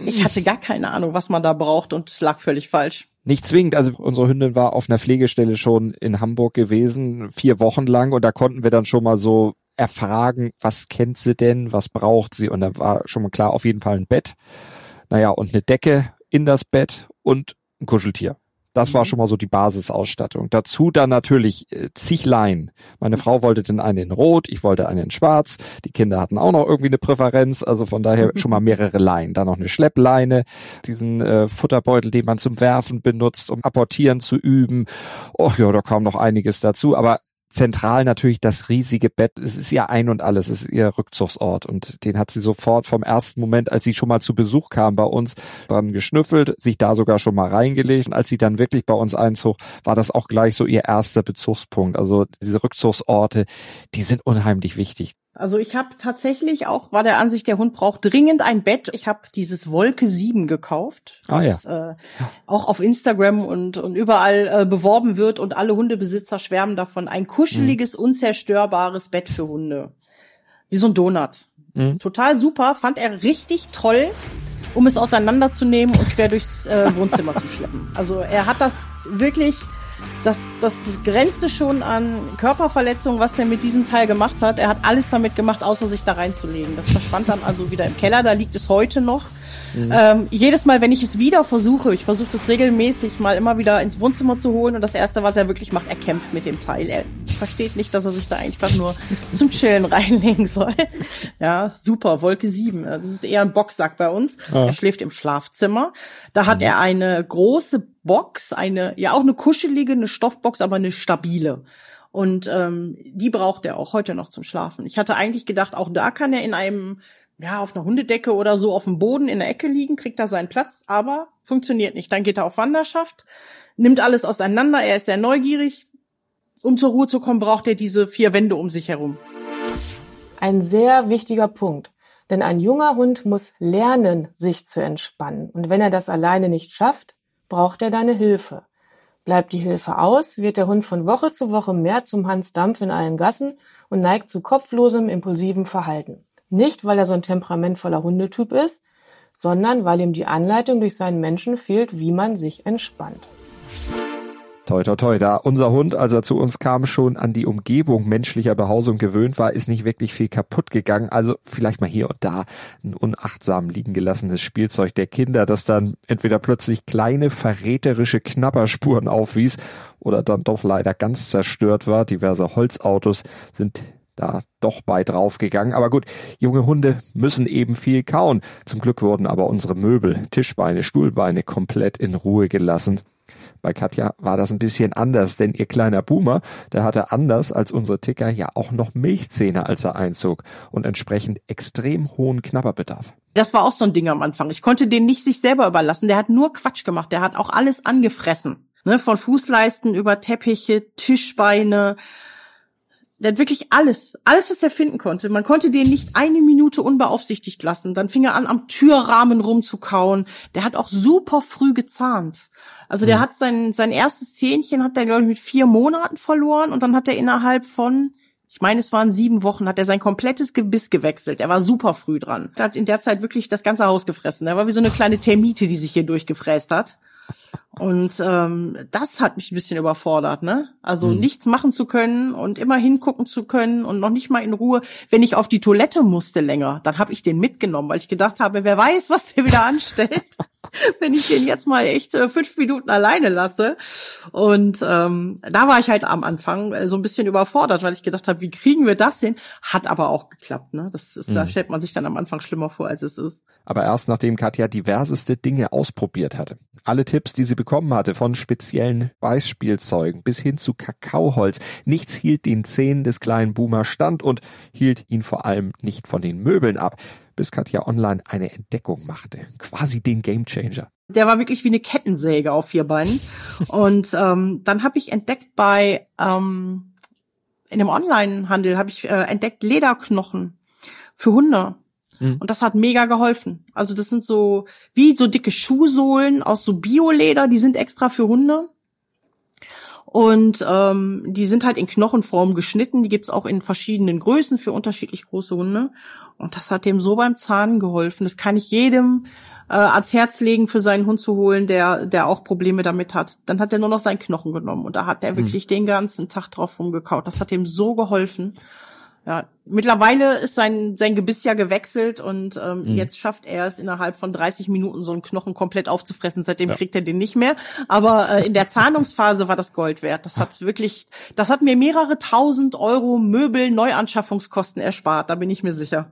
S1: ich hatte gar keine Ahnung, was man da braucht und lag völlig falsch.
S3: Nicht zwingend. Also unsere Hündin war auf einer Pflegestelle schon in Hamburg gewesen, vier Wochen lang, und da konnten wir dann schon mal so erfragen, was kennt sie denn, was braucht sie? Und da war schon mal klar, auf jeden Fall ein Bett. Naja, und eine Decke in das Bett und ein Kuscheltier. Das war mhm. schon mal so die Basisausstattung. Dazu dann natürlich äh, zig Leinen. Meine Frau wollte den einen in Rot, ich wollte einen in Schwarz. Die Kinder hatten auch noch irgendwie eine Präferenz. Also von daher schon mal mehrere Leinen. Dann noch eine Schleppleine, diesen äh, Futterbeutel, den man zum Werfen benutzt, um apportieren zu üben. Och ja, da kam noch einiges dazu. Aber zentral natürlich das riesige Bett. Es ist ihr Ein und alles, es ist ihr Rückzugsort. Und den hat sie sofort vom ersten Moment, als sie schon mal zu Besuch kam bei uns, dran geschnüffelt, sich da sogar schon mal reingelegt. Und als sie dann wirklich bei uns einzog, war das auch gleich so ihr erster Bezugspunkt. Also diese Rückzugsorte, die sind unheimlich wichtig.
S1: Also ich habe tatsächlich auch, war der Ansicht, der Hund braucht dringend ein Bett. Ich habe dieses Wolke 7 gekauft,
S3: ah,
S1: das ja. äh, auch auf Instagram und, und überall äh, beworben wird und alle Hundebesitzer schwärmen davon. Ein kuscheliges, mhm. unzerstörbares Bett für Hunde. Wie so ein Donut. Mhm. Total super, fand er richtig toll, um es auseinanderzunehmen und quer durchs äh, Wohnzimmer zu schleppen. Also er hat das wirklich das, das grenzte schon an Körperverletzung, was er mit diesem Teil gemacht hat. Er hat alles damit gemacht, außer sich da reinzulegen. Das verschwand dann also wieder im Keller. Da liegt es heute noch. Mhm. Ähm, jedes Mal, wenn ich es wieder versuche, ich versuche das regelmäßig mal immer wieder ins Wohnzimmer zu holen und das erste, was er wirklich macht, er kämpft mit dem Teil. Er versteht nicht, dass er sich da einfach nur zum Chillen reinlegen soll. Ja, super, Wolke 7. Das ist eher ein Boxsack bei uns. Ja. Er schläft im Schlafzimmer. Da hat mhm. er eine große Box, eine, ja auch eine kuschelige, eine Stoffbox, aber eine stabile. Und ähm, die braucht er auch heute noch zum Schlafen. Ich hatte eigentlich gedacht, auch da kann er in einem ja, auf einer Hundedecke oder so auf dem Boden in der Ecke liegen, kriegt er seinen Platz, aber funktioniert nicht. Dann geht er auf Wanderschaft, nimmt alles auseinander, er ist sehr neugierig. Um zur Ruhe zu kommen, braucht er diese vier Wände um sich herum.
S4: Ein sehr wichtiger Punkt. Denn ein junger Hund muss lernen, sich zu entspannen. Und wenn er das alleine nicht schafft, braucht er deine Hilfe. Bleibt die Hilfe aus, wird der Hund von Woche zu Woche mehr zum Hans Dampf in allen Gassen und neigt zu kopflosem, impulsivem Verhalten. Nicht, weil er so ein temperamentvoller Hundetyp ist, sondern weil ihm die Anleitung durch seinen Menschen fehlt, wie man sich entspannt.
S3: Toi, toi, toi. Da unser Hund, als er zu uns kam, schon an die Umgebung menschlicher Behausung gewöhnt war, ist nicht wirklich viel kaputt gegangen. Also vielleicht mal hier und da ein unachtsam liegen gelassenes Spielzeug der Kinder, das dann entweder plötzlich kleine verräterische Knapperspuren aufwies oder dann doch leider ganz zerstört war. Diverse Holzautos sind da doch bei draufgegangen. Aber gut, junge Hunde müssen eben viel kauen. Zum Glück wurden aber unsere Möbel, Tischbeine, Stuhlbeine komplett in Ruhe gelassen. Bei Katja war das ein bisschen anders, denn ihr kleiner Boomer, der hatte anders als unsere Ticker ja auch noch Milchzähne, als er einzog und entsprechend extrem hohen Knabberbedarf.
S1: Das war auch so ein Ding am Anfang. Ich konnte den nicht sich selber überlassen. Der hat nur Quatsch gemacht. Der hat auch alles angefressen. Ne, von Fußleisten über Teppiche, Tischbeine, der hat wirklich alles, alles, was er finden konnte. Man konnte den nicht eine Minute unbeaufsichtigt lassen. Dann fing er an, am Türrahmen rumzukauen. Der hat auch super früh gezahnt. Also der mhm. hat sein, sein erstes Zähnchen hat er, glaube ich, mit vier Monaten verloren und dann hat er innerhalb von, ich meine, es waren sieben Wochen, hat er sein komplettes Gebiss gewechselt. Er war super früh dran. Er hat in der Zeit wirklich das ganze Haus gefressen. Er war wie so eine kleine Termite, die sich hier durchgefräst hat. Und ähm, das hat mich ein bisschen überfordert, ne? Also mhm. nichts machen zu können und immer hingucken zu können und noch nicht mal in Ruhe. Wenn ich auf die Toilette musste länger, dann habe ich den mitgenommen, weil ich gedacht habe, wer weiß, was der wieder anstellt. wenn ich den jetzt mal echt äh, fünf Minuten alleine lasse. Und ähm, da war ich halt am Anfang äh, so ein bisschen überfordert, weil ich gedacht habe, wie kriegen wir das hin? Hat aber auch geklappt. Ne? Das ist, mhm. Da stellt man sich dann am Anfang schlimmer vor, als es ist.
S3: Aber erst nachdem Katja diverseste Dinge ausprobiert hatte. Alle Tipps, die sie bekommen hatte, von speziellen Beißspielzeugen bis hin zu Kakaoholz. Nichts hielt den Zähnen des kleinen Boomer stand und hielt ihn vor allem nicht von den Möbeln ab bis Katja Online eine Entdeckung machte. Quasi den Gamechanger.
S1: Der war wirklich wie eine Kettensäge auf vier Beinen. Und ähm, dann habe ich entdeckt bei ähm, in dem Online-Handel habe ich äh, entdeckt Lederknochen für Hunde. Mhm. Und das hat mega geholfen. Also das sind so wie so dicke Schuhsohlen aus so Bioleder, die sind extra für Hunde. Und ähm, die sind halt in Knochenform geschnitten. Die gibt's auch in verschiedenen Größen für unterschiedlich große Hunde. Und das hat dem so beim Zahn geholfen. Das kann ich jedem äh, ans Herz legen, für seinen Hund zu holen, der, der auch Probleme damit hat. Dann hat er nur noch seinen Knochen genommen und da hat er mhm. wirklich den ganzen Tag drauf rumgekaut. Das hat ihm so geholfen. Ja, mittlerweile ist sein, sein Gebiss ja gewechselt und ähm, mhm. jetzt schafft er es innerhalb von 30 Minuten so einen Knochen komplett aufzufressen. Seitdem ja. kriegt er den nicht mehr. Aber äh, in der Zahnungsphase war das Gold wert. Das hat wirklich, das hat mir mehrere tausend Euro Möbel Neuanschaffungskosten erspart. Da bin ich mir sicher.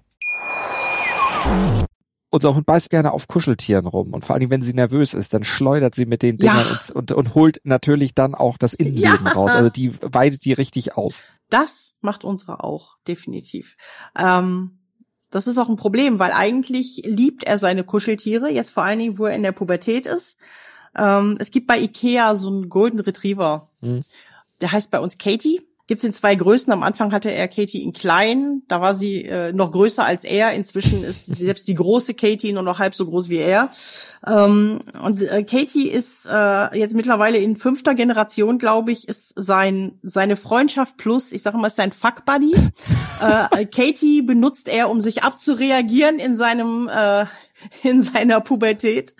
S3: unser Hund beißt gerne auf Kuscheltieren rum und vor allem, wenn sie nervös ist, dann schleudert sie mit den Dingern ja. und, und, und, holt natürlich dann auch das Innenleben ja. raus. Also die weidet die richtig aus.
S1: Das macht unsere auch, definitiv. Ähm, das ist auch ein Problem, weil eigentlich liebt er seine Kuscheltiere, jetzt vor allen Dingen, wo er in der Pubertät ist. Ähm, es gibt bei Ikea so einen Golden Retriever. Hm. Der heißt bei uns Katie Gibt's in zwei Größen. Am Anfang hatte er Katie in klein, da war sie äh, noch größer als er. Inzwischen ist selbst die große Katie nur noch halb so groß wie er. Ähm, und äh, Katie ist äh, jetzt mittlerweile in fünfter Generation, glaube ich, ist sein seine Freundschaft plus, ich sage mal, ist sein Fuck Buddy. äh, Katie benutzt er, um sich abzureagieren in seinem äh, in seiner Pubertät.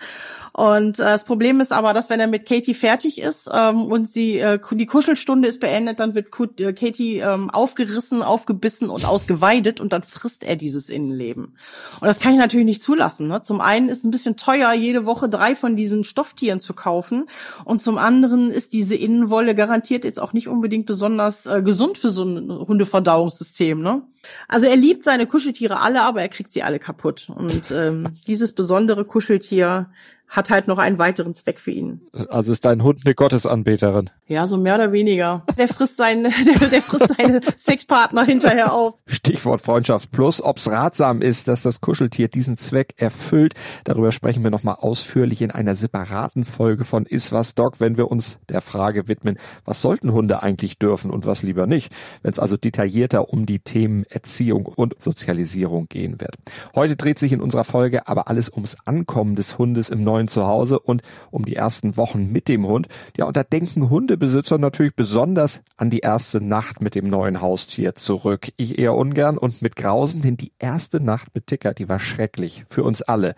S1: Und äh, das Problem ist aber, dass wenn er mit Katie fertig ist ähm, und sie äh, die Kuschelstunde ist beendet, dann wird äh, Katie ähm, aufgerissen, aufgebissen und ausgeweidet und dann frisst er dieses Innenleben. Und das kann ich natürlich nicht zulassen. Ne? Zum einen ist es ein bisschen teuer, jede Woche drei von diesen Stofftieren zu kaufen. Und zum anderen ist diese Innenwolle garantiert jetzt auch nicht unbedingt besonders äh, gesund für so ein Hundeverdauungssystem. Ne? Also er liebt seine Kuscheltiere alle, aber er kriegt sie alle kaputt. Und ähm, dieses besondere Kuscheltier hat halt noch einen weiteren Zweck für ihn.
S3: Also ist dein Hund eine Gottesanbeterin?
S1: Ja, so mehr oder weniger. Der frisst seinen, der, der frisst seine Sexpartner hinterher auf.
S3: Stichwort Freundschaft Plus. Ob's ratsam ist, dass das Kuscheltier diesen Zweck erfüllt, darüber sprechen wir nochmal ausführlich in einer separaten Folge von Iswas Dog, wenn wir uns der Frage widmen, was sollten Hunde eigentlich dürfen und was lieber nicht, wenn es also detaillierter um die Themen Erziehung und Sozialisierung gehen wird. Heute dreht sich in unserer Folge aber alles ums Ankommen des Hundes im neuen neuen Zuhause und um die ersten Wochen mit dem Hund. Ja, und da denken Hundebesitzer natürlich besonders an die erste Nacht mit dem neuen Haustier zurück. Ich eher ungern und mit Grausen, denn die erste Nacht mit Ticker, die war schrecklich für uns alle.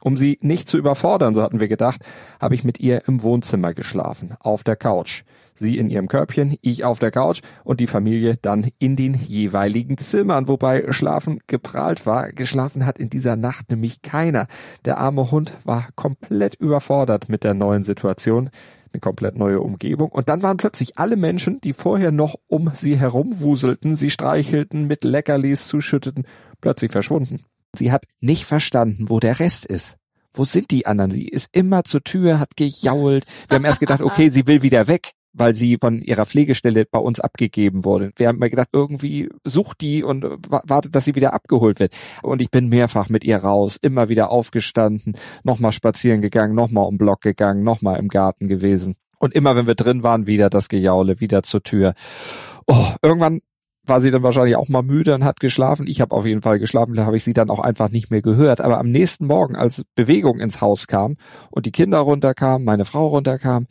S3: Um sie nicht zu überfordern, so hatten wir gedacht, habe ich mit ihr im Wohnzimmer geschlafen, auf der Couch. Sie in ihrem Körbchen, ich auf der Couch und die Familie dann in den jeweiligen Zimmern, wobei Schlafen geprahlt war. Geschlafen hat in dieser Nacht nämlich keiner. Der arme Hund war komplett überfordert mit der neuen Situation eine komplett neue Umgebung. Und dann waren plötzlich alle Menschen, die vorher noch um sie herumwuselten, sie streichelten, mit Leckerlis zuschütteten, plötzlich verschwunden. Sie hat nicht verstanden, wo der Rest ist. Wo sind die anderen? Sie ist immer zur Tür, hat gejault. Wir haben erst gedacht, okay, sie will wieder weg, weil sie von ihrer Pflegestelle bei uns abgegeben wurde. Wir haben mal gedacht, irgendwie sucht die und wartet, dass sie wieder abgeholt wird. Und ich bin mehrfach mit ihr raus, immer wieder aufgestanden, nochmal spazieren gegangen, nochmal um Block gegangen, nochmal im Garten gewesen. Und immer wenn wir drin waren, wieder das Gejaule, wieder zur Tür. Oh, irgendwann war sie dann wahrscheinlich auch mal müde und hat geschlafen. Ich habe auf jeden Fall geschlafen, da habe ich sie dann auch einfach nicht mehr gehört. Aber am nächsten Morgen, als Bewegung ins Haus kam und die Kinder runterkamen, meine Frau runterkam,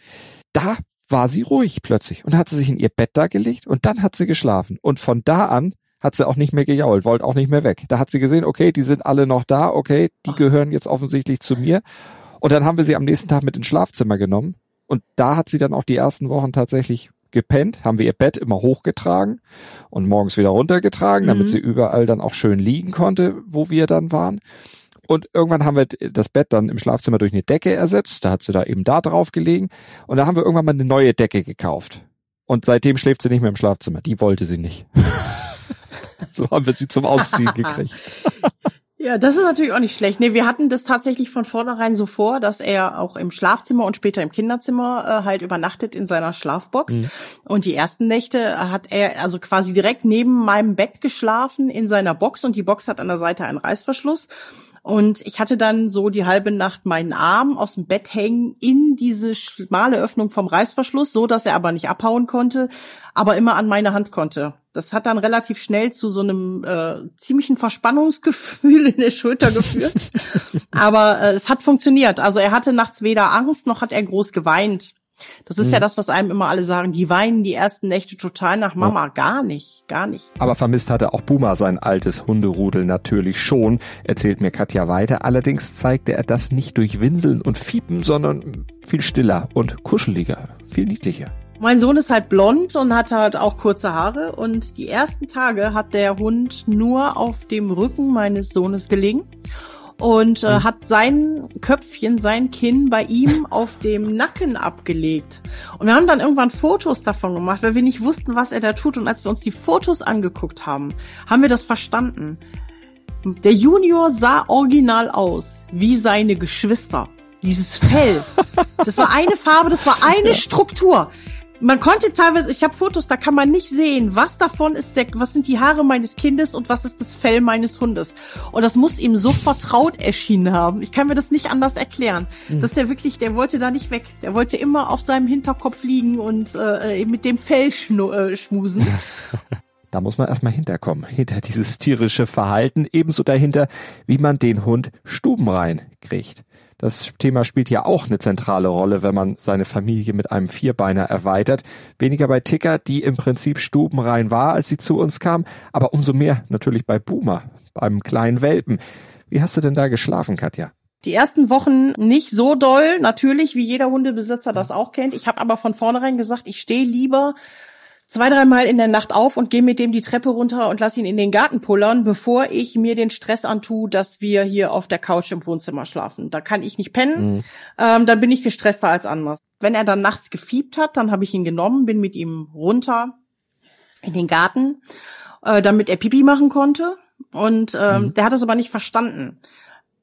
S3: da war sie ruhig plötzlich und hat sie sich in ihr Bett da gelegt und dann hat sie geschlafen. Und von da an hat sie auch nicht mehr gejault, wollte auch nicht mehr weg. Da hat sie gesehen, okay, die sind alle noch da, okay, die gehören jetzt offensichtlich zu mir. Und dann haben wir sie am nächsten Tag mit ins Schlafzimmer genommen. Und da hat sie dann auch die ersten Wochen tatsächlich gepennt, haben wir ihr Bett immer hochgetragen und morgens wieder runtergetragen, damit mhm. sie überall dann auch schön liegen konnte, wo wir dann waren. Und irgendwann haben wir das Bett dann im Schlafzimmer durch eine Decke ersetzt. Da hat sie da eben da drauf gelegen. Und da haben wir irgendwann mal eine neue Decke gekauft. Und seitdem schläft sie nicht mehr im Schlafzimmer. Die wollte sie nicht. so haben wir sie zum Ausziehen gekriegt.
S1: Ja, das ist natürlich auch nicht schlecht. Nee, wir hatten das tatsächlich von vornherein so vor, dass er auch im Schlafzimmer und später im Kinderzimmer äh, halt übernachtet in seiner Schlafbox. Mhm. Und die ersten Nächte hat er also quasi direkt neben meinem Bett geschlafen in seiner Box und die Box hat an der Seite einen Reißverschluss. Und ich hatte dann so die halbe Nacht meinen Arm aus dem Bett hängen in diese schmale Öffnung vom Reißverschluss, so dass er aber nicht abhauen konnte, aber immer an meine Hand konnte. Das hat dann relativ schnell zu so einem äh, ziemlichen Verspannungsgefühl in der Schulter geführt. aber äh, es hat funktioniert. Also er hatte nachts weder Angst noch hat er groß geweint. Das ist mhm. ja das, was einem immer alle sagen. Die weinen die ersten Nächte total nach Mama. Ja. Gar nicht, gar nicht.
S3: Aber vermisst hatte auch Buma sein altes Hunderudel natürlich schon, erzählt mir Katja weiter. Allerdings zeigte er das nicht durch Winseln und Fiepen, sondern viel stiller und kuscheliger, viel niedlicher.
S1: Mein Sohn ist halt blond und hat halt auch kurze Haare und die ersten Tage hat der Hund nur auf dem Rücken meines Sohnes gelegen und äh, hat sein Köpfchen, sein Kinn bei ihm auf dem Nacken abgelegt. Und wir haben dann irgendwann Fotos davon gemacht, weil wir nicht wussten, was er da tut. Und als wir uns die Fotos angeguckt haben, haben wir das verstanden. Der Junior sah original aus wie seine Geschwister. Dieses Fell. Das war eine Farbe, das war eine Struktur man konnte teilweise, ich habe Fotos, da kann man nicht sehen, was davon ist der, was sind die Haare meines Kindes und was ist das Fell meines Hundes. Und das muss ihm so vertraut erschienen haben. Ich kann mir das nicht anders erklären. Mhm. Dass der wirklich, der wollte da nicht weg. Der wollte immer auf seinem Hinterkopf liegen und äh, mit dem Fell schnu äh, schmusen.
S3: Da muss man erstmal hinterkommen, hinter dieses tierische Verhalten, ebenso dahinter, wie man den Hund stubenrein kriegt. Das Thema spielt ja auch eine zentrale Rolle, wenn man seine Familie mit einem Vierbeiner erweitert. Weniger bei Ticker, die im Prinzip stubenrein war, als sie zu uns kam, aber umso mehr natürlich bei Boomer, beim kleinen Welpen. Wie hast du denn da geschlafen, Katja?
S1: Die ersten Wochen nicht so doll, natürlich, wie jeder Hundebesitzer das auch kennt. Ich habe aber von vornherein gesagt, ich stehe lieber zwei, dreimal in der Nacht auf und gehe mit dem die Treppe runter und lass ihn in den Garten pullern, bevor ich mir den Stress antue, dass wir hier auf der Couch im Wohnzimmer schlafen. Da kann ich nicht pennen, mhm. ähm, dann bin ich gestresster als anders. Wenn er dann nachts gefiebt hat, dann habe ich ihn genommen, bin mit ihm runter in den Garten, äh, damit er Pipi machen konnte. Und ähm, mhm. der hat es aber nicht verstanden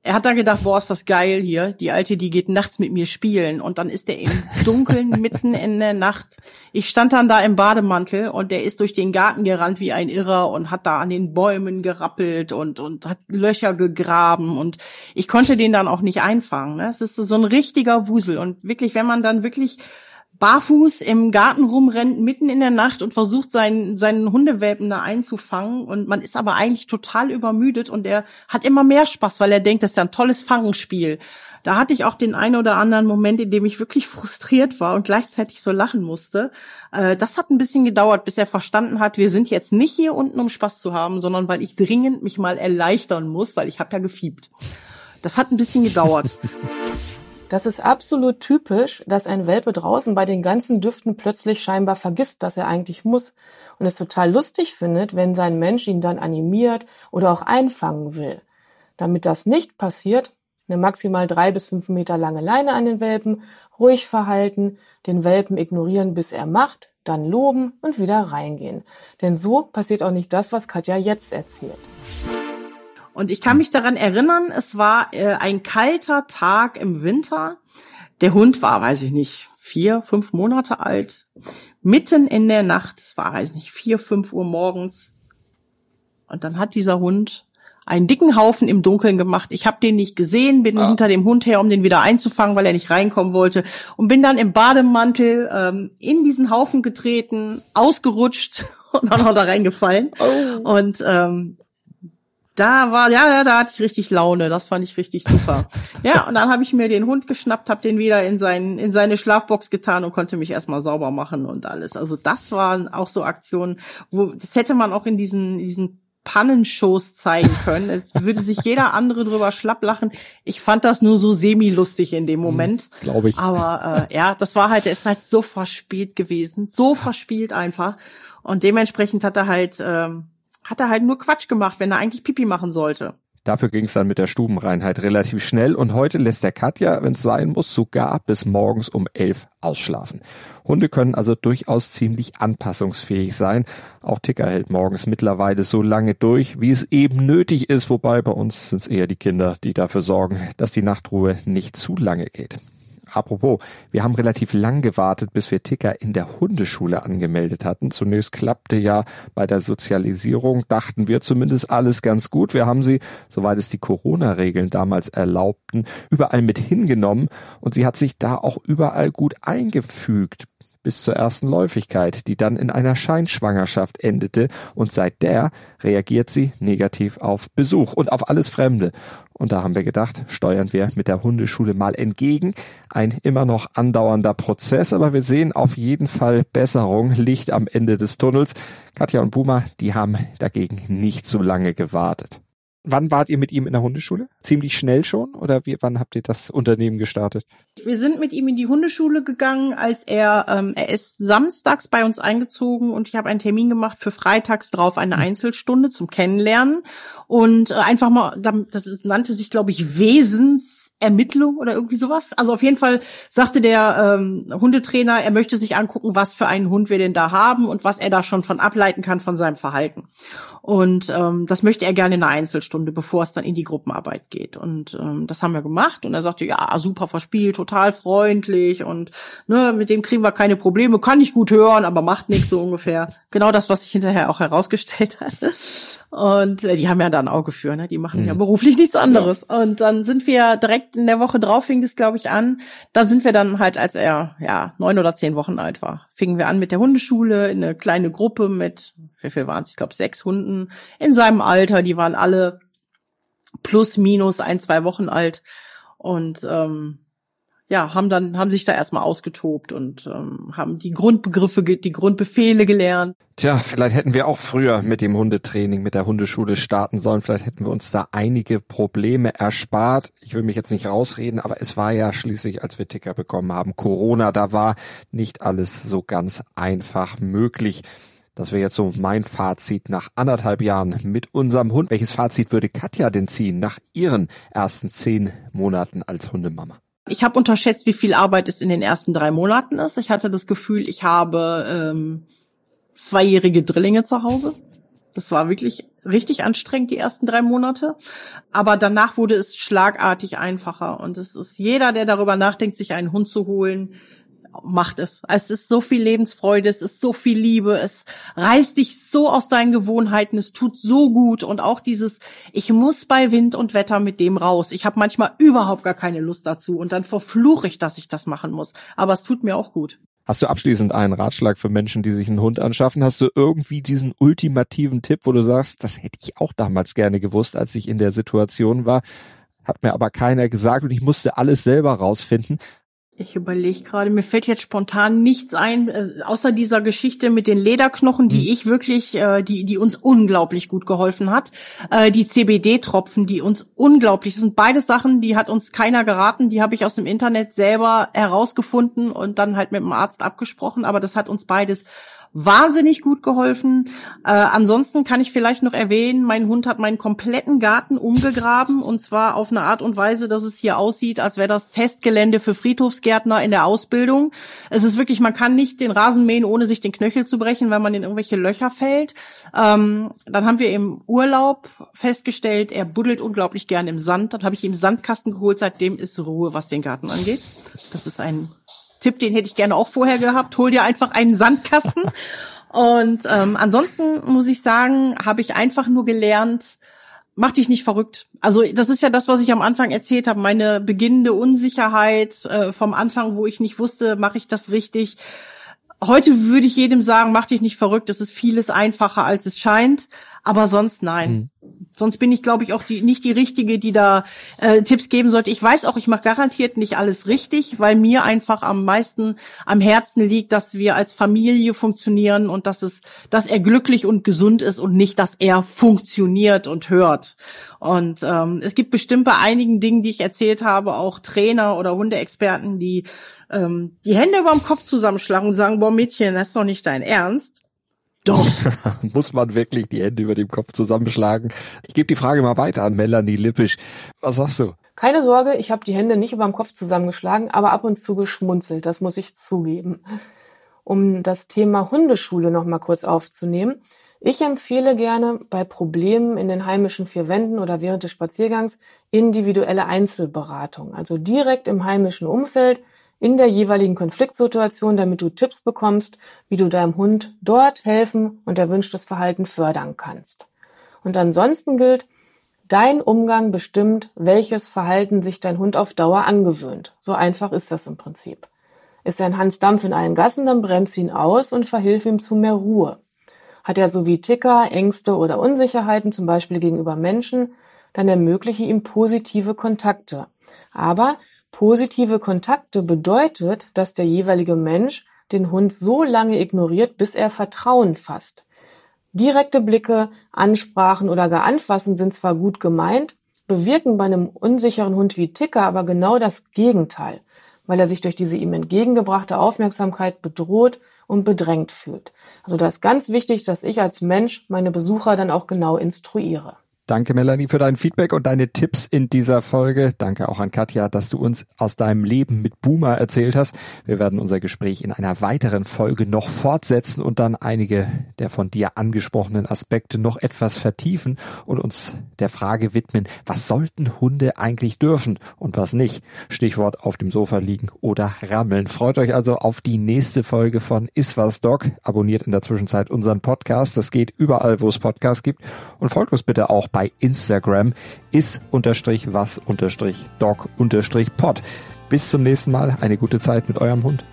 S1: er hat dann gedacht, boah, ist das geil hier. Die Alte, die geht nachts mit mir spielen. Und dann ist er im Dunkeln mitten in der Nacht. Ich stand dann da im Bademantel und der ist durch den Garten gerannt wie ein Irrer und hat da an den Bäumen gerappelt und, und hat Löcher gegraben. Und ich konnte den dann auch nicht einfangen. Ne? Es ist so ein richtiger Wusel. Und wirklich, wenn man dann wirklich barfuß im Garten rumrennt, mitten in der Nacht und versucht, seinen, seinen Hundewelpen da einzufangen. Und man ist aber eigentlich total übermüdet und er hat immer mehr Spaß, weil er denkt, das ist ja ein tolles Fangenspiel. Da hatte ich auch den einen oder anderen Moment, in dem ich wirklich frustriert war und gleichzeitig so lachen musste. Äh, das hat ein bisschen gedauert, bis er verstanden hat, wir sind jetzt nicht hier unten, um Spaß zu haben, sondern weil ich dringend mich mal erleichtern muss, weil ich habe ja gefiebt. Das hat ein bisschen gedauert.
S4: Das ist absolut typisch, dass ein Welpe draußen bei den ganzen Düften plötzlich scheinbar vergisst, dass er eigentlich muss und es total lustig findet, wenn sein Mensch ihn dann animiert oder auch einfangen will. Damit das nicht passiert, eine maximal drei bis fünf Meter lange Leine an den Welpen, ruhig verhalten, den Welpen ignorieren, bis er macht, dann loben und wieder reingehen. Denn so passiert auch nicht das, was Katja jetzt erzählt.
S1: Und ich kann mich daran erinnern, es war äh, ein kalter Tag im Winter. Der Hund war, weiß ich nicht, vier, fünf Monate alt. Mitten in der Nacht, es war, weiß ich nicht, vier, fünf Uhr morgens. Und dann hat dieser Hund einen dicken Haufen im Dunkeln gemacht. Ich habe den nicht gesehen, bin ah. hinter dem Hund her, um den wieder einzufangen, weil er nicht reinkommen wollte. Und bin dann im Bademantel ähm, in diesen Haufen getreten, ausgerutscht und dann auch da reingefallen. Oh. Und ähm, da war, ja, ja, da hatte ich richtig Laune. Das fand ich richtig super. ja, und dann habe ich mir den Hund geschnappt, habe den wieder in, sein, in seine Schlafbox getan und konnte mich erstmal sauber machen und alles. Also das waren auch so Aktionen, wo das hätte man auch in diesen, diesen Pannenshows zeigen können. Es würde sich jeder andere drüber schlapp lachen. Ich fand das nur so semi-lustig in dem Moment.
S3: Hm, Glaube ich.
S1: Aber äh, ja, das war halt, er ist halt so verspielt gewesen. So verspielt einfach. Und dementsprechend hat er halt. Ähm, hat er halt nur Quatsch gemacht, wenn er eigentlich Pipi machen sollte.
S3: Dafür ging es dann mit der Stubenreinheit relativ schnell und heute lässt der Katja, wenn es sein muss, sogar bis morgens um elf ausschlafen. Hunde können also durchaus ziemlich anpassungsfähig sein. Auch Ticker hält morgens mittlerweile so lange durch, wie es eben nötig ist, wobei bei uns sind es eher die Kinder, die dafür sorgen, dass die Nachtruhe nicht zu lange geht. Apropos, wir haben relativ lang gewartet, bis wir Ticker in der Hundeschule angemeldet hatten. Zunächst klappte ja bei der Sozialisierung, dachten wir zumindest alles ganz gut. Wir haben sie, soweit es die Corona-Regeln damals erlaubten, überall mit hingenommen und sie hat sich da auch überall gut eingefügt bis zur ersten Läufigkeit, die dann in einer Scheinschwangerschaft endete und seit der reagiert sie negativ auf Besuch und auf alles Fremde. Und da haben wir gedacht, steuern wir mit der Hundeschule mal entgegen. Ein immer noch andauernder Prozess, aber wir sehen auf jeden Fall Besserung, Licht am Ende des Tunnels. Katja und Buma, die haben dagegen nicht so lange gewartet. Wann wart ihr mit ihm in der Hundeschule? Ziemlich schnell schon oder wie, wann habt ihr das Unternehmen gestartet?
S1: Wir sind mit ihm in die Hundeschule gegangen, als er ähm, er ist samstags bei uns eingezogen und ich habe einen Termin gemacht für freitags drauf eine hm. Einzelstunde zum Kennenlernen und äh, einfach mal das ist, nannte sich glaube ich Wesens Ermittlung oder irgendwie sowas. Also auf jeden Fall sagte der ähm, Hundetrainer, er möchte sich angucken, was für einen Hund wir denn da haben und was er da schon von ableiten kann von seinem Verhalten. Und ähm, das möchte er gerne in einer Einzelstunde, bevor es dann in die Gruppenarbeit geht. Und ähm, das haben wir gemacht. Und er sagte, ja, super verspielt, total freundlich und ne, mit dem kriegen wir keine Probleme, kann ich gut hören, aber macht nichts so ungefähr. Genau das, was sich hinterher auch herausgestellt hat. Und äh, die haben ja da ein Auge für, ne? Die machen mhm. ja beruflich nichts anderes. Ja. Und dann sind wir direkt in der Woche drauf, fing das, glaube ich, an. Da sind wir dann halt, als er ja neun oder zehn Wochen alt war, fingen wir an mit der Hundeschule, in eine kleine Gruppe mit, wie viel waren es? Ich glaube, sechs Hunden in seinem Alter. Die waren alle plus minus ein, zwei Wochen alt. Und ähm, ja, haben dann, haben sich da erstmal ausgetobt und ähm, haben die Grundbegriffe, die Grundbefehle gelernt.
S3: Tja, vielleicht hätten wir auch früher mit dem Hundetraining, mit der Hundeschule starten sollen. Vielleicht hätten wir uns da einige Probleme erspart. Ich will mich jetzt nicht rausreden, aber es war ja schließlich, als wir Ticker bekommen haben, Corona, da war nicht alles so ganz einfach möglich. Das wäre jetzt so mein Fazit nach anderthalb Jahren mit unserem Hund. Welches Fazit würde Katja denn ziehen nach ihren ersten zehn Monaten als Hundemama?
S1: Ich habe unterschätzt, wie viel Arbeit es in den ersten drei Monaten ist. Ich hatte das Gefühl, ich habe ähm, zweijährige Drillinge zu Hause. Das war wirklich richtig anstrengend, die ersten drei Monate. Aber danach wurde es schlagartig einfacher. Und es ist jeder, der darüber nachdenkt, sich einen Hund zu holen, macht es. Es ist so viel Lebensfreude, es ist so viel Liebe, es reißt dich so aus deinen Gewohnheiten, es tut so gut und auch dieses, ich muss bei Wind und Wetter mit dem raus. Ich habe manchmal überhaupt gar keine Lust dazu und dann verfluche ich, dass ich das machen muss. Aber es tut mir auch gut.
S3: Hast du abschließend einen Ratschlag für Menschen, die sich einen Hund anschaffen? Hast du irgendwie diesen ultimativen Tipp, wo du sagst, das hätte ich auch damals gerne gewusst, als ich in der Situation war, hat mir aber keiner gesagt und ich musste alles selber rausfinden.
S1: Ich überlege gerade, mir fällt jetzt spontan nichts ein, äh, außer dieser Geschichte mit den Lederknochen, die hm. ich wirklich, äh, die, die uns unglaublich gut geholfen hat. Äh, die CBD-Tropfen, die uns unglaublich, das sind beide Sachen, die hat uns keiner geraten, die habe ich aus dem Internet selber herausgefunden und dann halt mit dem Arzt abgesprochen, aber das hat uns beides wahnsinnig gut geholfen. Äh, ansonsten kann ich vielleicht noch erwähnen, mein Hund hat meinen kompletten Garten umgegraben und zwar auf eine Art und Weise, dass es hier aussieht, als wäre das Testgelände für Friedhofsgärtner in der Ausbildung. Es ist wirklich, man kann nicht den Rasen mähen, ohne sich den Knöchel zu brechen, weil man in irgendwelche Löcher fällt. Ähm, dann haben wir im Urlaub festgestellt, er buddelt unglaublich gern im Sand. Dann habe ich ihm Sandkasten geholt, seitdem ist Ruhe, was den Garten angeht. Das ist ein Tipp, den hätte ich gerne auch vorher gehabt. Hol dir einfach einen Sandkasten. Und ähm, ansonsten muss ich sagen, habe ich einfach nur gelernt, mach dich nicht verrückt. Also das ist ja das, was ich am Anfang erzählt habe, meine beginnende Unsicherheit äh, vom Anfang, wo ich nicht wusste, mache ich das richtig. Heute würde ich jedem sagen, mach dich nicht verrückt, es ist vieles einfacher, als es scheint. Aber sonst nein. Mhm. Sonst bin ich, glaube ich, auch die, nicht die Richtige, die da äh, Tipps geben sollte. Ich weiß auch, ich mache garantiert nicht alles richtig, weil mir einfach am meisten am Herzen liegt, dass wir als Familie funktionieren und dass es, dass er glücklich und gesund ist und nicht, dass er funktioniert und hört. Und ähm, es gibt bestimmt bei einigen Dingen, die ich erzählt habe, auch Trainer oder Hundeexperten, die ähm, die Hände über dem Kopf zusammenschlagen und sagen, boah Mädchen, das ist doch nicht dein Ernst.
S3: Doch. Muss man wirklich die Hände über dem Kopf zusammenschlagen? Ich gebe die Frage mal weiter an Melanie Lippisch. Was sagst du?
S4: Keine Sorge, ich habe die Hände nicht über dem Kopf zusammengeschlagen, aber ab und zu geschmunzelt, das muss ich zugeben. Um das Thema Hundeschule noch mal kurz aufzunehmen. Ich empfehle gerne bei Problemen in den heimischen vier Wänden oder während des Spaziergangs individuelle Einzelberatung, also direkt im heimischen Umfeld in der jeweiligen Konfliktsituation, damit du Tipps bekommst, wie du deinem Hund dort helfen und erwünschtes Verhalten fördern kannst. Und ansonsten gilt, dein Umgang bestimmt, welches Verhalten sich dein Hund auf Dauer angewöhnt. So einfach ist das im Prinzip. Ist ein Hans Dampf in allen Gassen, dann bremst ihn aus und verhilf ihm zu mehr Ruhe. Hat er so wie Ticker, Ängste oder Unsicherheiten, zum Beispiel gegenüber Menschen, dann ermögliche ihm positive Kontakte. Aber Positive Kontakte bedeutet, dass der jeweilige Mensch den Hund so lange ignoriert, bis er Vertrauen fasst. Direkte Blicke, Ansprachen oder gar Anfassen sind zwar gut gemeint, bewirken bei einem unsicheren Hund wie Ticker aber genau das Gegenteil, weil er sich durch diese ihm entgegengebrachte Aufmerksamkeit bedroht und bedrängt fühlt. Also da ist ganz wichtig, dass ich als Mensch meine Besucher dann auch genau instruiere.
S3: Danke, Melanie, für dein Feedback und deine Tipps in dieser Folge. Danke auch an Katja, dass du uns aus deinem Leben mit Boomer erzählt hast. Wir werden unser Gespräch in einer weiteren Folge noch fortsetzen und dann einige der von dir angesprochenen Aspekte noch etwas vertiefen und uns der Frage widmen, was sollten Hunde eigentlich dürfen und was nicht? Stichwort auf dem Sofa liegen oder rammeln. Freut euch also auf die nächste Folge von Iswas Dog. Abonniert in der Zwischenzeit unseren Podcast. Das geht überall, wo es Podcasts gibt und folgt uns bitte auch bei Instagram is unterstrich was unterstrich dog unterstrich pod. Bis zum nächsten Mal. Eine gute Zeit mit eurem Hund.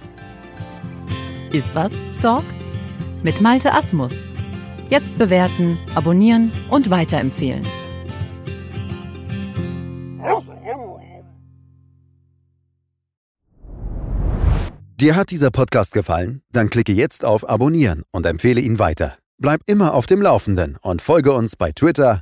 S2: Ist was, Dog? Mit Malte Asmus. Jetzt bewerten, abonnieren und weiterempfehlen.
S6: Dir hat dieser Podcast gefallen? Dann klicke jetzt auf Abonnieren und empfehle ihn weiter. Bleib immer auf dem Laufenden und folge uns bei Twitter,